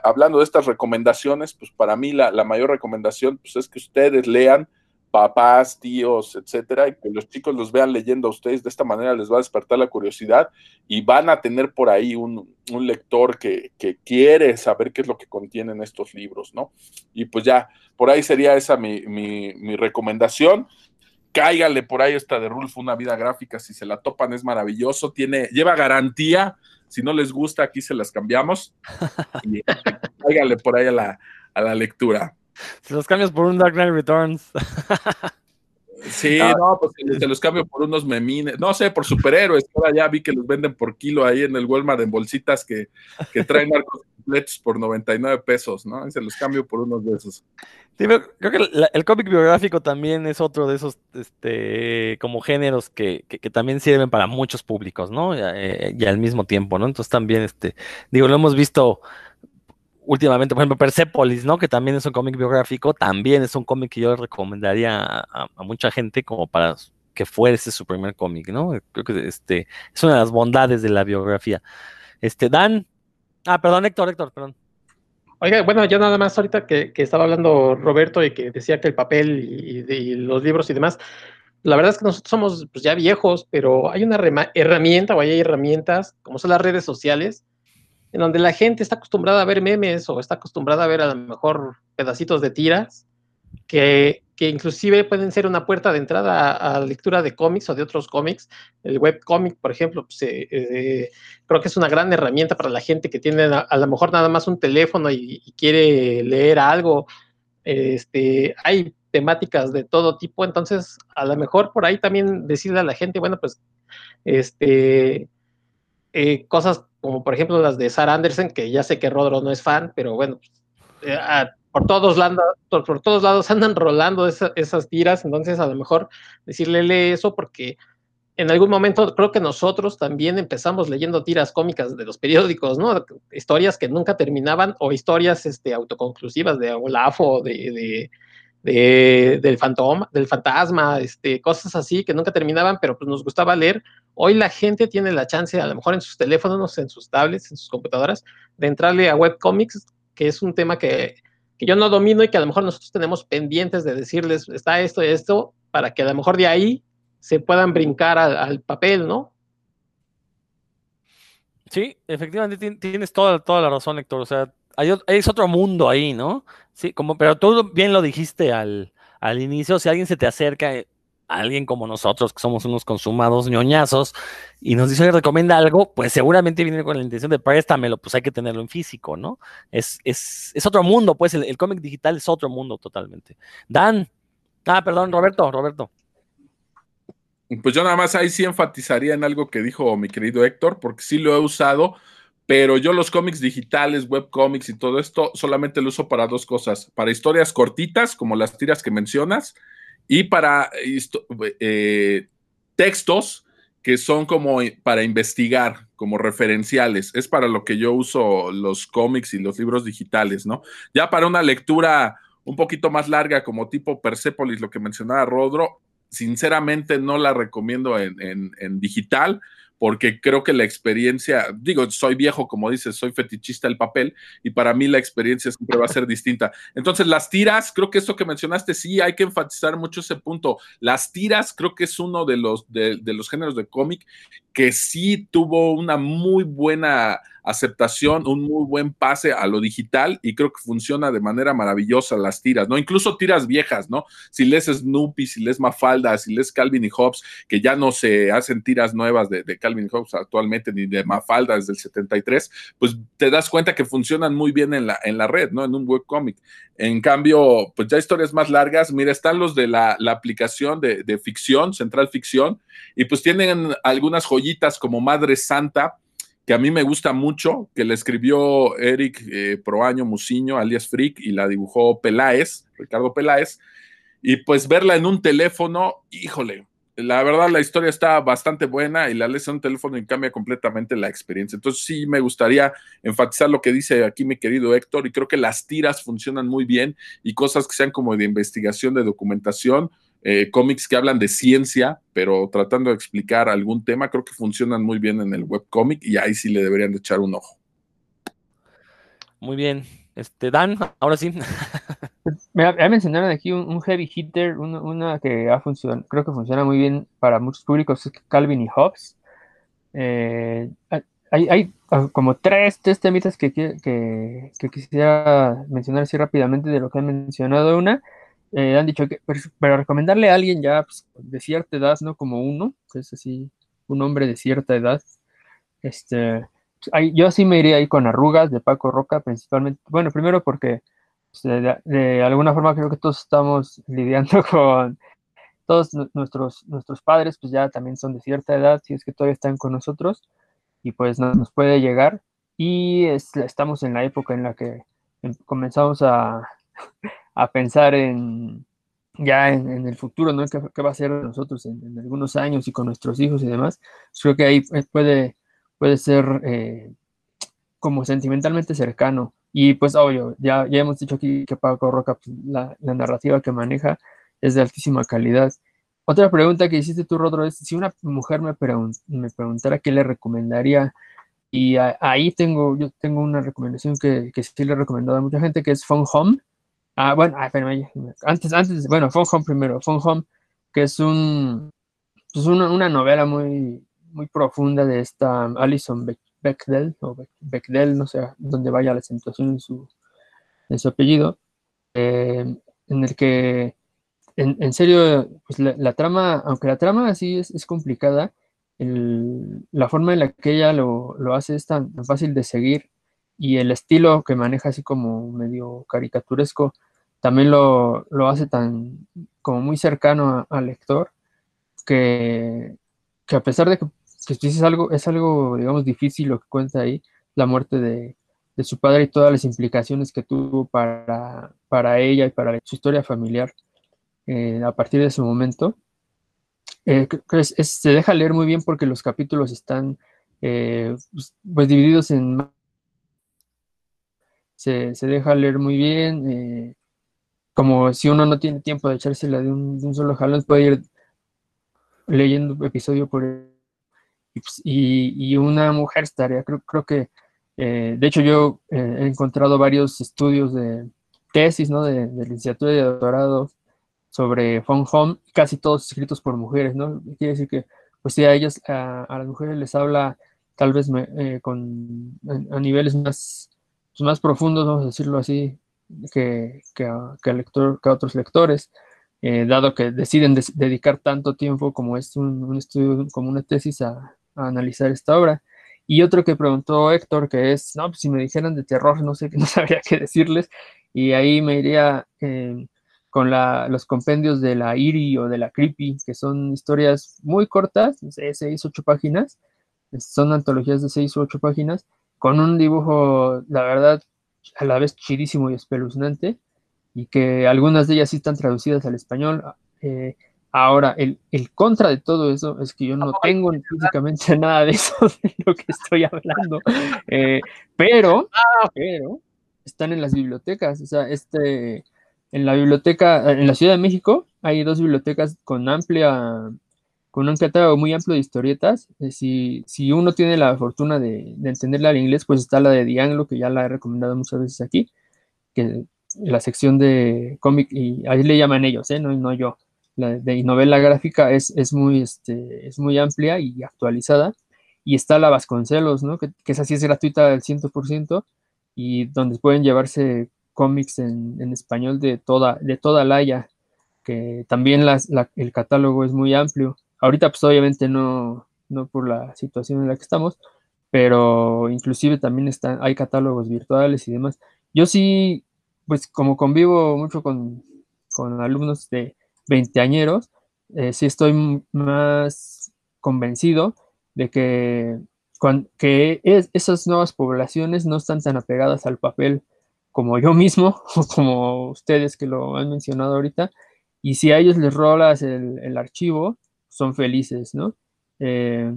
S5: hablando de estas recomendaciones, pues para mí la, la mayor recomendación pues es que ustedes lean papás, tíos, etcétera, y que los chicos los vean leyendo a ustedes, de esta manera les va a despertar la curiosidad y van a tener por ahí un, lector que, quiere saber qué es lo que contienen estos libros, ¿no? Y pues ya, por ahí sería esa mi, mi, recomendación. Cáiganle por ahí esta de Rulfo, una vida gráfica, si se la topan es maravilloso, tiene, lleva garantía, si no les gusta aquí se las cambiamos, <laughs> y cáiganle por ahí a la, a la lectura.
S2: Se los cambias por un Dark Knight Returns.
S5: Sí, <laughs> no, pues se los cambio por unos memines, no sé, por superhéroes. Ahora ya vi que los venden por kilo ahí en el Walmart en bolsitas que, que traen arcos <laughs> completos por 99 pesos, ¿no? Se los cambio por unos de esos.
S2: Sí, creo que el cómic biográfico también es otro de esos este, como géneros que, que, también sirven para muchos públicos, ¿no? Eh, y al mismo tiempo, ¿no? Entonces también, este, digo, lo hemos visto últimamente, por ejemplo, Persepolis, ¿no? Que también es un cómic biográfico, también es un cómic que yo recomendaría a, mucha gente como para que fuese su primer cómic, ¿no? Creo que este es una de las bondades de la biografía. Este, Dan, ah, perdón, Héctor, Héctor, perdón.
S4: Oiga, bueno, ya nada más ahorita que, estaba hablando Roberto y que decía que el papel y, los libros y demás, la verdad es que nosotros somos pues, ya viejos, pero hay una herramienta o hay herramientas como son las redes sociales en donde la gente está acostumbrada a ver memes o está acostumbrada a ver a lo mejor pedacitos de tiras, que, que inclusive pueden ser una puerta de entrada a, la lectura de cómics o de otros cómics. El webcomic, por ejemplo, pues, eh, eh, creo que es una gran herramienta para la gente que tiene a, lo mejor nada más un teléfono y, quiere leer algo. Este, hay temáticas de todo tipo, entonces a lo mejor por ahí también decirle a la gente, bueno, pues, este, eh, cosas como por ejemplo las de Sarah Anderson, que ya sé que Rodro no es fan, pero bueno, eh, por, todos lados, por, todos lados andan rolando esas tiras, entonces a lo mejor decirle eso porque en algún momento creo que nosotros también empezamos leyendo tiras cómicas de los periódicos, ¿no? Historias que nunca terminaban o historias este, autoconclusivas de Olaf o de, de, del, fantoma, del fantasma, este, cosas así que nunca terminaban, pero pues nos gustaba leer Hoy la gente tiene la chance, a lo mejor en sus teléfonos, en sus tablets, en sus computadoras, de entrarle a webcomics, que es un tema que, yo no domino y que a lo mejor nosotros tenemos pendientes de decirles, está esto y esto, para que a lo mejor de ahí se puedan brincar al, papel, ¿no?
S2: Sí, efectivamente tienes toda, toda la razón, Héctor. O sea, es otro mundo ahí, ¿no? Sí, como, pero tú bien lo dijiste al, al inicio, si alguien se te acerca, alguien como nosotros, que somos unos consumados ñoñazos, y nos dice, recomienda algo, pues seguramente viene con la intención de préstamelo, pues hay que tenerlo en físico, ¿no? Es, es, es otro mundo, pues el, cómic digital es otro mundo totalmente. Dan, ah, perdón, Roberto, Roberto.
S5: Pues yo nada más ahí sí enfatizaría en algo que dijo mi querido Héctor, porque sí lo he usado, pero yo los cómics digitales, webcomics y todo esto solamente lo uso para dos cosas, para historias cortitas, como las tiras que mencionas, y para eh, textos que son como para investigar, como referenciales. Es para lo que yo uso los cómics y los libros digitales, ¿no? Ya para una lectura un poquito más larga, como tipo Persepolis, lo que mencionaba Rodro, sinceramente no la recomiendo en digital porque creo que la experiencia, digo, soy viejo, como dices, soy fetichista del papel, y para mí la experiencia siempre va a ser distinta. Entonces, las tiras, creo que esto que mencionaste, sí, hay que enfatizar mucho ese punto. Las tiras, creo que es uno de los, de, los géneros de cómic que sí tuvo una muy buena aceptación, un muy buen pase a lo digital y creo que funciona de manera maravillosa las tiras, ¿no? Incluso tiras viejas, ¿no? Si lees Snoopy, si lees Mafalda, si lees Calvin y Hobbes, que ya no se hacen tiras nuevas de, Calvin y Hobbes actualmente, ni de Mafalda desde el 73, pues te das cuenta que funcionan muy bien en la, en la red, ¿no? En un webcomic. En cambio, pues ya historias más largas, mira, están los de la, aplicación de, de ficción, Central Ficción, y pues tienen algunas joyitas como Madre Santa, que a mí me gusta mucho, que le escribió Eric eh, Proaño Musiño, alias Freak, y la dibujó Peláez, Ricardo Peláez. Y pues verla en un teléfono, híjole, la verdad la historia está bastante buena y la lees en un teléfono y cambia completamente la experiencia. Entonces sí me gustaría enfatizar lo que dice aquí mi querido Héctor y creo que las tiras funcionan muy bien y cosas que sean como de investigación, de documentación, eh, cómics que hablan de ciencia, pero tratando de explicar algún tema, creo que funcionan muy bien en el webcómic y ahí sí le deberían de echar un ojo.
S2: Muy bien. Este, Dan, ahora sí. <laughs>
S3: Me mencionaron aquí un, heavy hitter, una, que ha funcionado, creo que funciona muy bien para muchos públicos, es Calvin y Hobbes. Eh, hay, ah, como tres, tres temitas que, que, quisiera mencionar así rápidamente de lo que han mencionado. Una, eh, han dicho que para recomendarle a alguien ya pues, de cierta edad, ¿no? Como uno, que es así, un hombre de cierta edad, este, pues, yo sí me iría ahí con Arrugas de Paco Roca, principalmente, bueno, primero porque pues, de, alguna forma creo que todos estamos <laughs> lidiando con, todos nuestros, nuestros padres pues ya también son de cierta edad, si es que todavía están con nosotros, y pues no, nos puede llegar, y estamos en la época en la que em, comenzamos a <laughs> a pensar en ya en, el futuro, ¿no? ¿Qué, va a ser de nosotros en, algunos años y con nuestros hijos y demás? Pues creo que ahí puede, puede ser eh, como sentimentalmente cercano. Y pues, obvio, ya, ya hemos dicho aquí que Paco Roca, pues, la, narrativa que maneja es de altísima calidad. Otra pregunta que hiciste tú, Rodro, es si una mujer me, me preguntara qué le recomendaría, y ahí tengo, yo tengo una recomendación que, que sí le he recomendado a mucha gente, que es Phone Home, Ah, bueno, ah, antes, antes, bueno, Phone Home primero, Phone Home, que es un, pues una, novela muy, muy profunda de esta Alison Bechdel, o Bechdel, no sé dónde vaya la acentuación en su, en su apellido, eh, en el que, en, serio, pues la, trama, aunque la trama así es, es complicada, la forma en la que ella lo, lo hace es tan, fácil de seguir y el estilo que maneja así como medio caricaturesco también lo, hace tan como muy cercano al lector que, a pesar de que, es algo, es algo, digamos, difícil lo que cuenta ahí, la muerte de, su padre y todas las implicaciones que tuvo para, para ella y para su historia familiar eh, a partir de ese momento. Eh, se deja leer muy bien porque los capítulos están eh, pues, pues, divididos en... Se, se, deja leer muy bien como si uno no tiene tiempo de echársela de un, de un solo jalón, puede ir leyendo episodio por y, pues, y, una mujer estaría, creo, creo que, eh, de hecho yo eh, he encontrado varios estudios de tesis, ¿no? De, licenciatura y de doctorado sobre Phone Home, casi todos escritos por mujeres, ¿no? Quiere decir que, pues sí, a ellas, a, las mujeres les habla tal vez eh, con, a, niveles más, pues, más profundos, vamos a decirlo así, que, que, lector, que a otros lectores, eh, dado que deciden dedicar tanto tiempo como es un, estudio, como una tesis a, analizar esta obra. Y otro que preguntó Héctor, que es, no, pues si me dijeran de terror, no sé, <laughs> no sabría qué decirles, y ahí me iría eh, con la, los compendios de la IRI o de la Creepy, que son historias muy cortas, de 6, 8 páginas, son antologías de 6 u 8 páginas, con un dibujo, la verdad, a la vez chidísimo y espeluznante, y que algunas de ellas sí están traducidas al español. Eh, ahora, el, contra de todo eso es que yo no tengo físicamente <laughs> nada de eso <laughs> de lo que estoy hablando, eh, pero, ah, pero están en las bibliotecas, o sea, este, en la biblioteca, en la Ciudad de México hay dos bibliotecas con amplia con un catálogo muy amplio de historietas. Eh, si, si, uno tiene la fortuna de, de, entenderla al inglés, pues está la de Dianglo, que ya la he recomendado muchas veces aquí, que la sección de cómic, y ahí le llaman ellos, ¿eh? no, no yo. La de novela gráfica es, es, muy, este, es muy amplia y actualizada. y está la Vasconcelos, ¿no? Que, que esa es gratuita al 100% y donde pueden llevarse cómics en, en, español de toda, de toda la que también las, la, el catálogo es muy amplio. Ahorita pues obviamente no, no por la situación en la que estamos, pero inclusive también están, hay catálogos virtuales y demás. Yo sí, pues como convivo mucho con, con alumnos de veinteañeros, eh, sí estoy más convencido de que, que es, esas nuevas poblaciones no están tan apegadas al papel como yo mismo <laughs> o como ustedes que lo han mencionado ahorita. Y si a ellos les rolas el, el archivo, son felices, ¿no? Eh,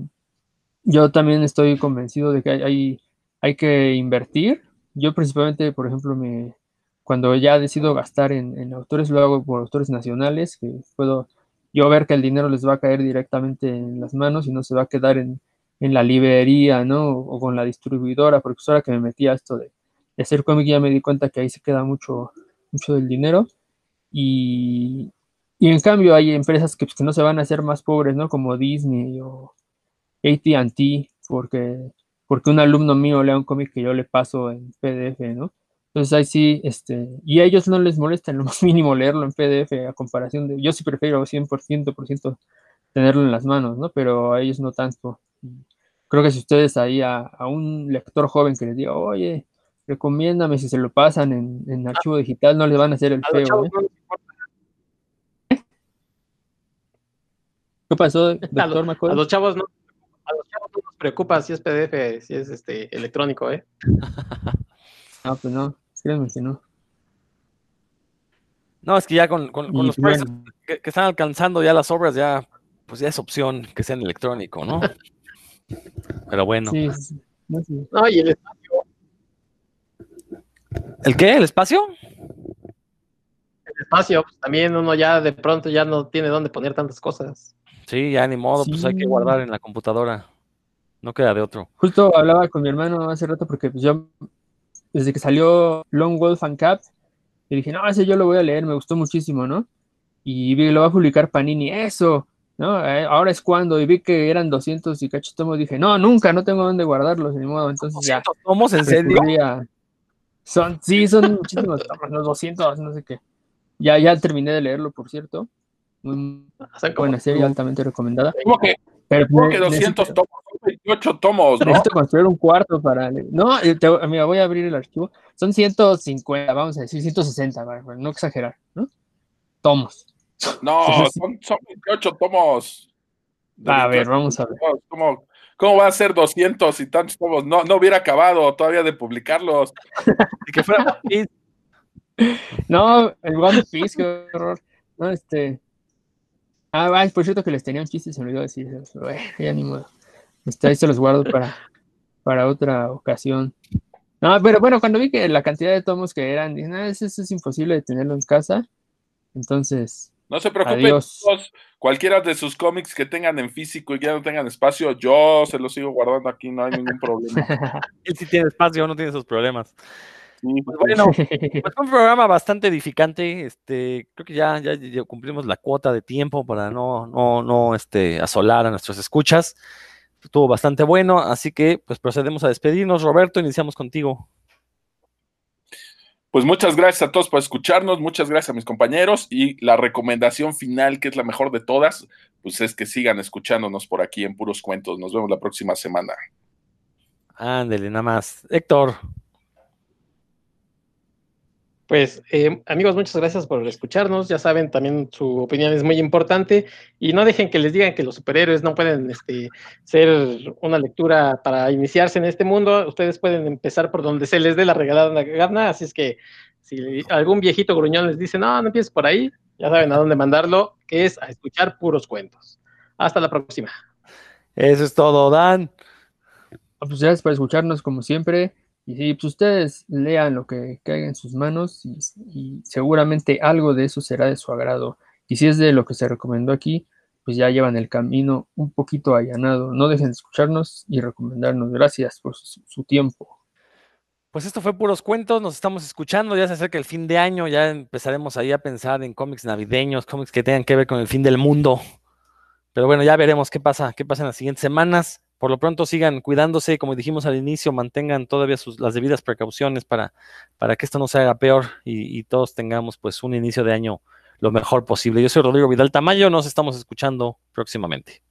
S3: yo también estoy convencido de que hay, hay, que invertir. Yo principalmente, por ejemplo, me, cuando ya decido gastar en, en, autores, lo hago por autores nacionales, que puedo yo ver que el dinero les va a caer directamente en las manos y no se va a quedar en, en la librería, ¿no? O con la distribuidora, porque ahora que me metí a esto de, de hacer cómic ya me di cuenta que ahí se queda mucho, mucho del dinero. Y, y en cambio hay empresas que, pues, que, no se van a hacer más pobres, ¿no? Como Disney o ATT, porque, porque un alumno mío lea un cómic que yo le paso en PDF, ¿no? Entonces ahí sí, este, y a ellos no les molesta en lo <laughs> más mínimo leerlo en PDF a comparación de, yo sí prefiero 100%, por ciento tenerlo en las manos, ¿no? Pero a ellos no tanto. Creo que si ustedes ahí a, a un lector joven que les diga, oye, recomiéndame si se lo pasan en, en archivo digital, no les van a hacer el feo, ¿eh? ¿Qué pasó, <laughs> doctor
S4: a, a los chavos no, a los chavos no nos preocupa si es PDF, si es este electrónico, ¿eh?
S3: No, <laughs> pues no, créanme que no.
S2: No, es que ya con, con, con los precios que, que, están alcanzando ya las obras, ya, pues ya es opción que sean electrónico, ¿no? Pero bueno. Sí, sí,
S4: no, sí. no, y el espacio.
S2: ¿El qué? ¿El espacio?
S4: El espacio, pues también uno ya de pronto ya no tiene dónde poner tantas cosas.
S2: Sí, ya ni modo, sí. pues hay que guardar en la computadora. No queda de otro.
S3: Justo hablaba con mi hermano hace rato porque pues yo desde que salió Long Wolf and Cap, y dije, no, ese yo lo voy a leer, me gustó muchísimo, ¿no? Y vi lo va a publicar Panini, eso, ¿no? Eh, ahora es cuando, y vi que eran 200 y cacho tomos, dije, no, nunca, no tengo dónde guardarlos, ni modo, entonces ya.
S2: tomos en serio?
S3: Son, sí, son muchísimos tomos, los 200, no sé qué. Ya, ya terminé de leerlo, por cierto. Muy buena serie, altamente recomendada.
S5: ¿Cómo que, Pero, ¿cómo que 200 necesito, tomos? 28 tomos, ¿no?
S3: Necesito construir un cuarto para... No, te, mira, voy a abrir el archivo. Son 150, vamos a decir, 160, para no exagerar, ¿no? Tomos.
S5: No, <laughs> son, son 28 tomos.
S3: A ver, vamos a ver.
S5: ¿Cómo, ¿Cómo va a ser 200 y tantos tomos? No, no hubiera acabado todavía de publicarlos. <laughs> y que fuera <laughs>
S3: No, el One Piece, qué horror. No, este... Ah, ay, por cierto que les tenía un chiste, se me olvidó decir eso. Bueno, ya ni modo. Ahí se los guardo para, para otra ocasión. No, pero bueno, cuando vi que la cantidad de tomos que eran, dije, no, eso, eso es imposible de tenerlo en casa. Entonces.
S5: No se preocupen, todos, cualquiera de sus cómics que tengan en físico y ya no tengan espacio, yo se los sigo guardando aquí, no hay ningún problema. <laughs>
S2: Él sí tiene espacio, no tiene esos problemas. Pues bueno, <laughs> pues fue un programa bastante edificante. Este, creo que ya, ya, ya, cumplimos la cuota de tiempo para no, no, no este, asolar a nuestros escuchas. Estuvo bastante bueno, así que pues procedemos a despedirnos. Roberto, iniciamos contigo.
S5: Pues muchas gracias a todos por escucharnos, muchas gracias a mis compañeros y la recomendación final, que es la mejor de todas, pues es que sigan escuchándonos por aquí en Puros Cuentos. Nos vemos la próxima semana.
S2: Ándele, nada más. Héctor.
S4: Pues eh, amigos, muchas gracias por escucharnos. Ya saben, también su opinión es muy importante y no dejen que les digan que los superhéroes no pueden este, ser una lectura para iniciarse en este mundo. Ustedes pueden empezar por donde se les dé la regalada gana. Así es que si algún viejito gruñón les dice, no, no empieces por ahí, ya saben a dónde mandarlo, que es a escuchar puros cuentos. Hasta la próxima.
S2: Eso es todo, Dan.
S3: Pues gracias por escucharnos como siempre. Y pues ustedes lean lo que caiga en sus manos y, y, seguramente algo de eso será de su agrado. Y si es de lo que se recomendó aquí, pues ya llevan el camino un poquito allanado. No dejen de escucharnos y recomendarnos. Gracias por su, su tiempo.
S2: Pues esto fue puros cuentos, nos estamos escuchando, ya se acerca el fin de año, ya empezaremos ahí a pensar en cómics navideños, cómics que tengan que ver con el fin del mundo. Pero bueno, ya veremos qué pasa, qué pasa en las siguientes semanas. Por lo pronto sigan cuidándose, como dijimos al inicio, mantengan todavía sus, las debidas precauciones para, para que esto no se haga peor y, y todos tengamos pues un inicio de año lo mejor posible. Yo soy Rodrigo Vidal Tamayo, nos estamos escuchando próximamente.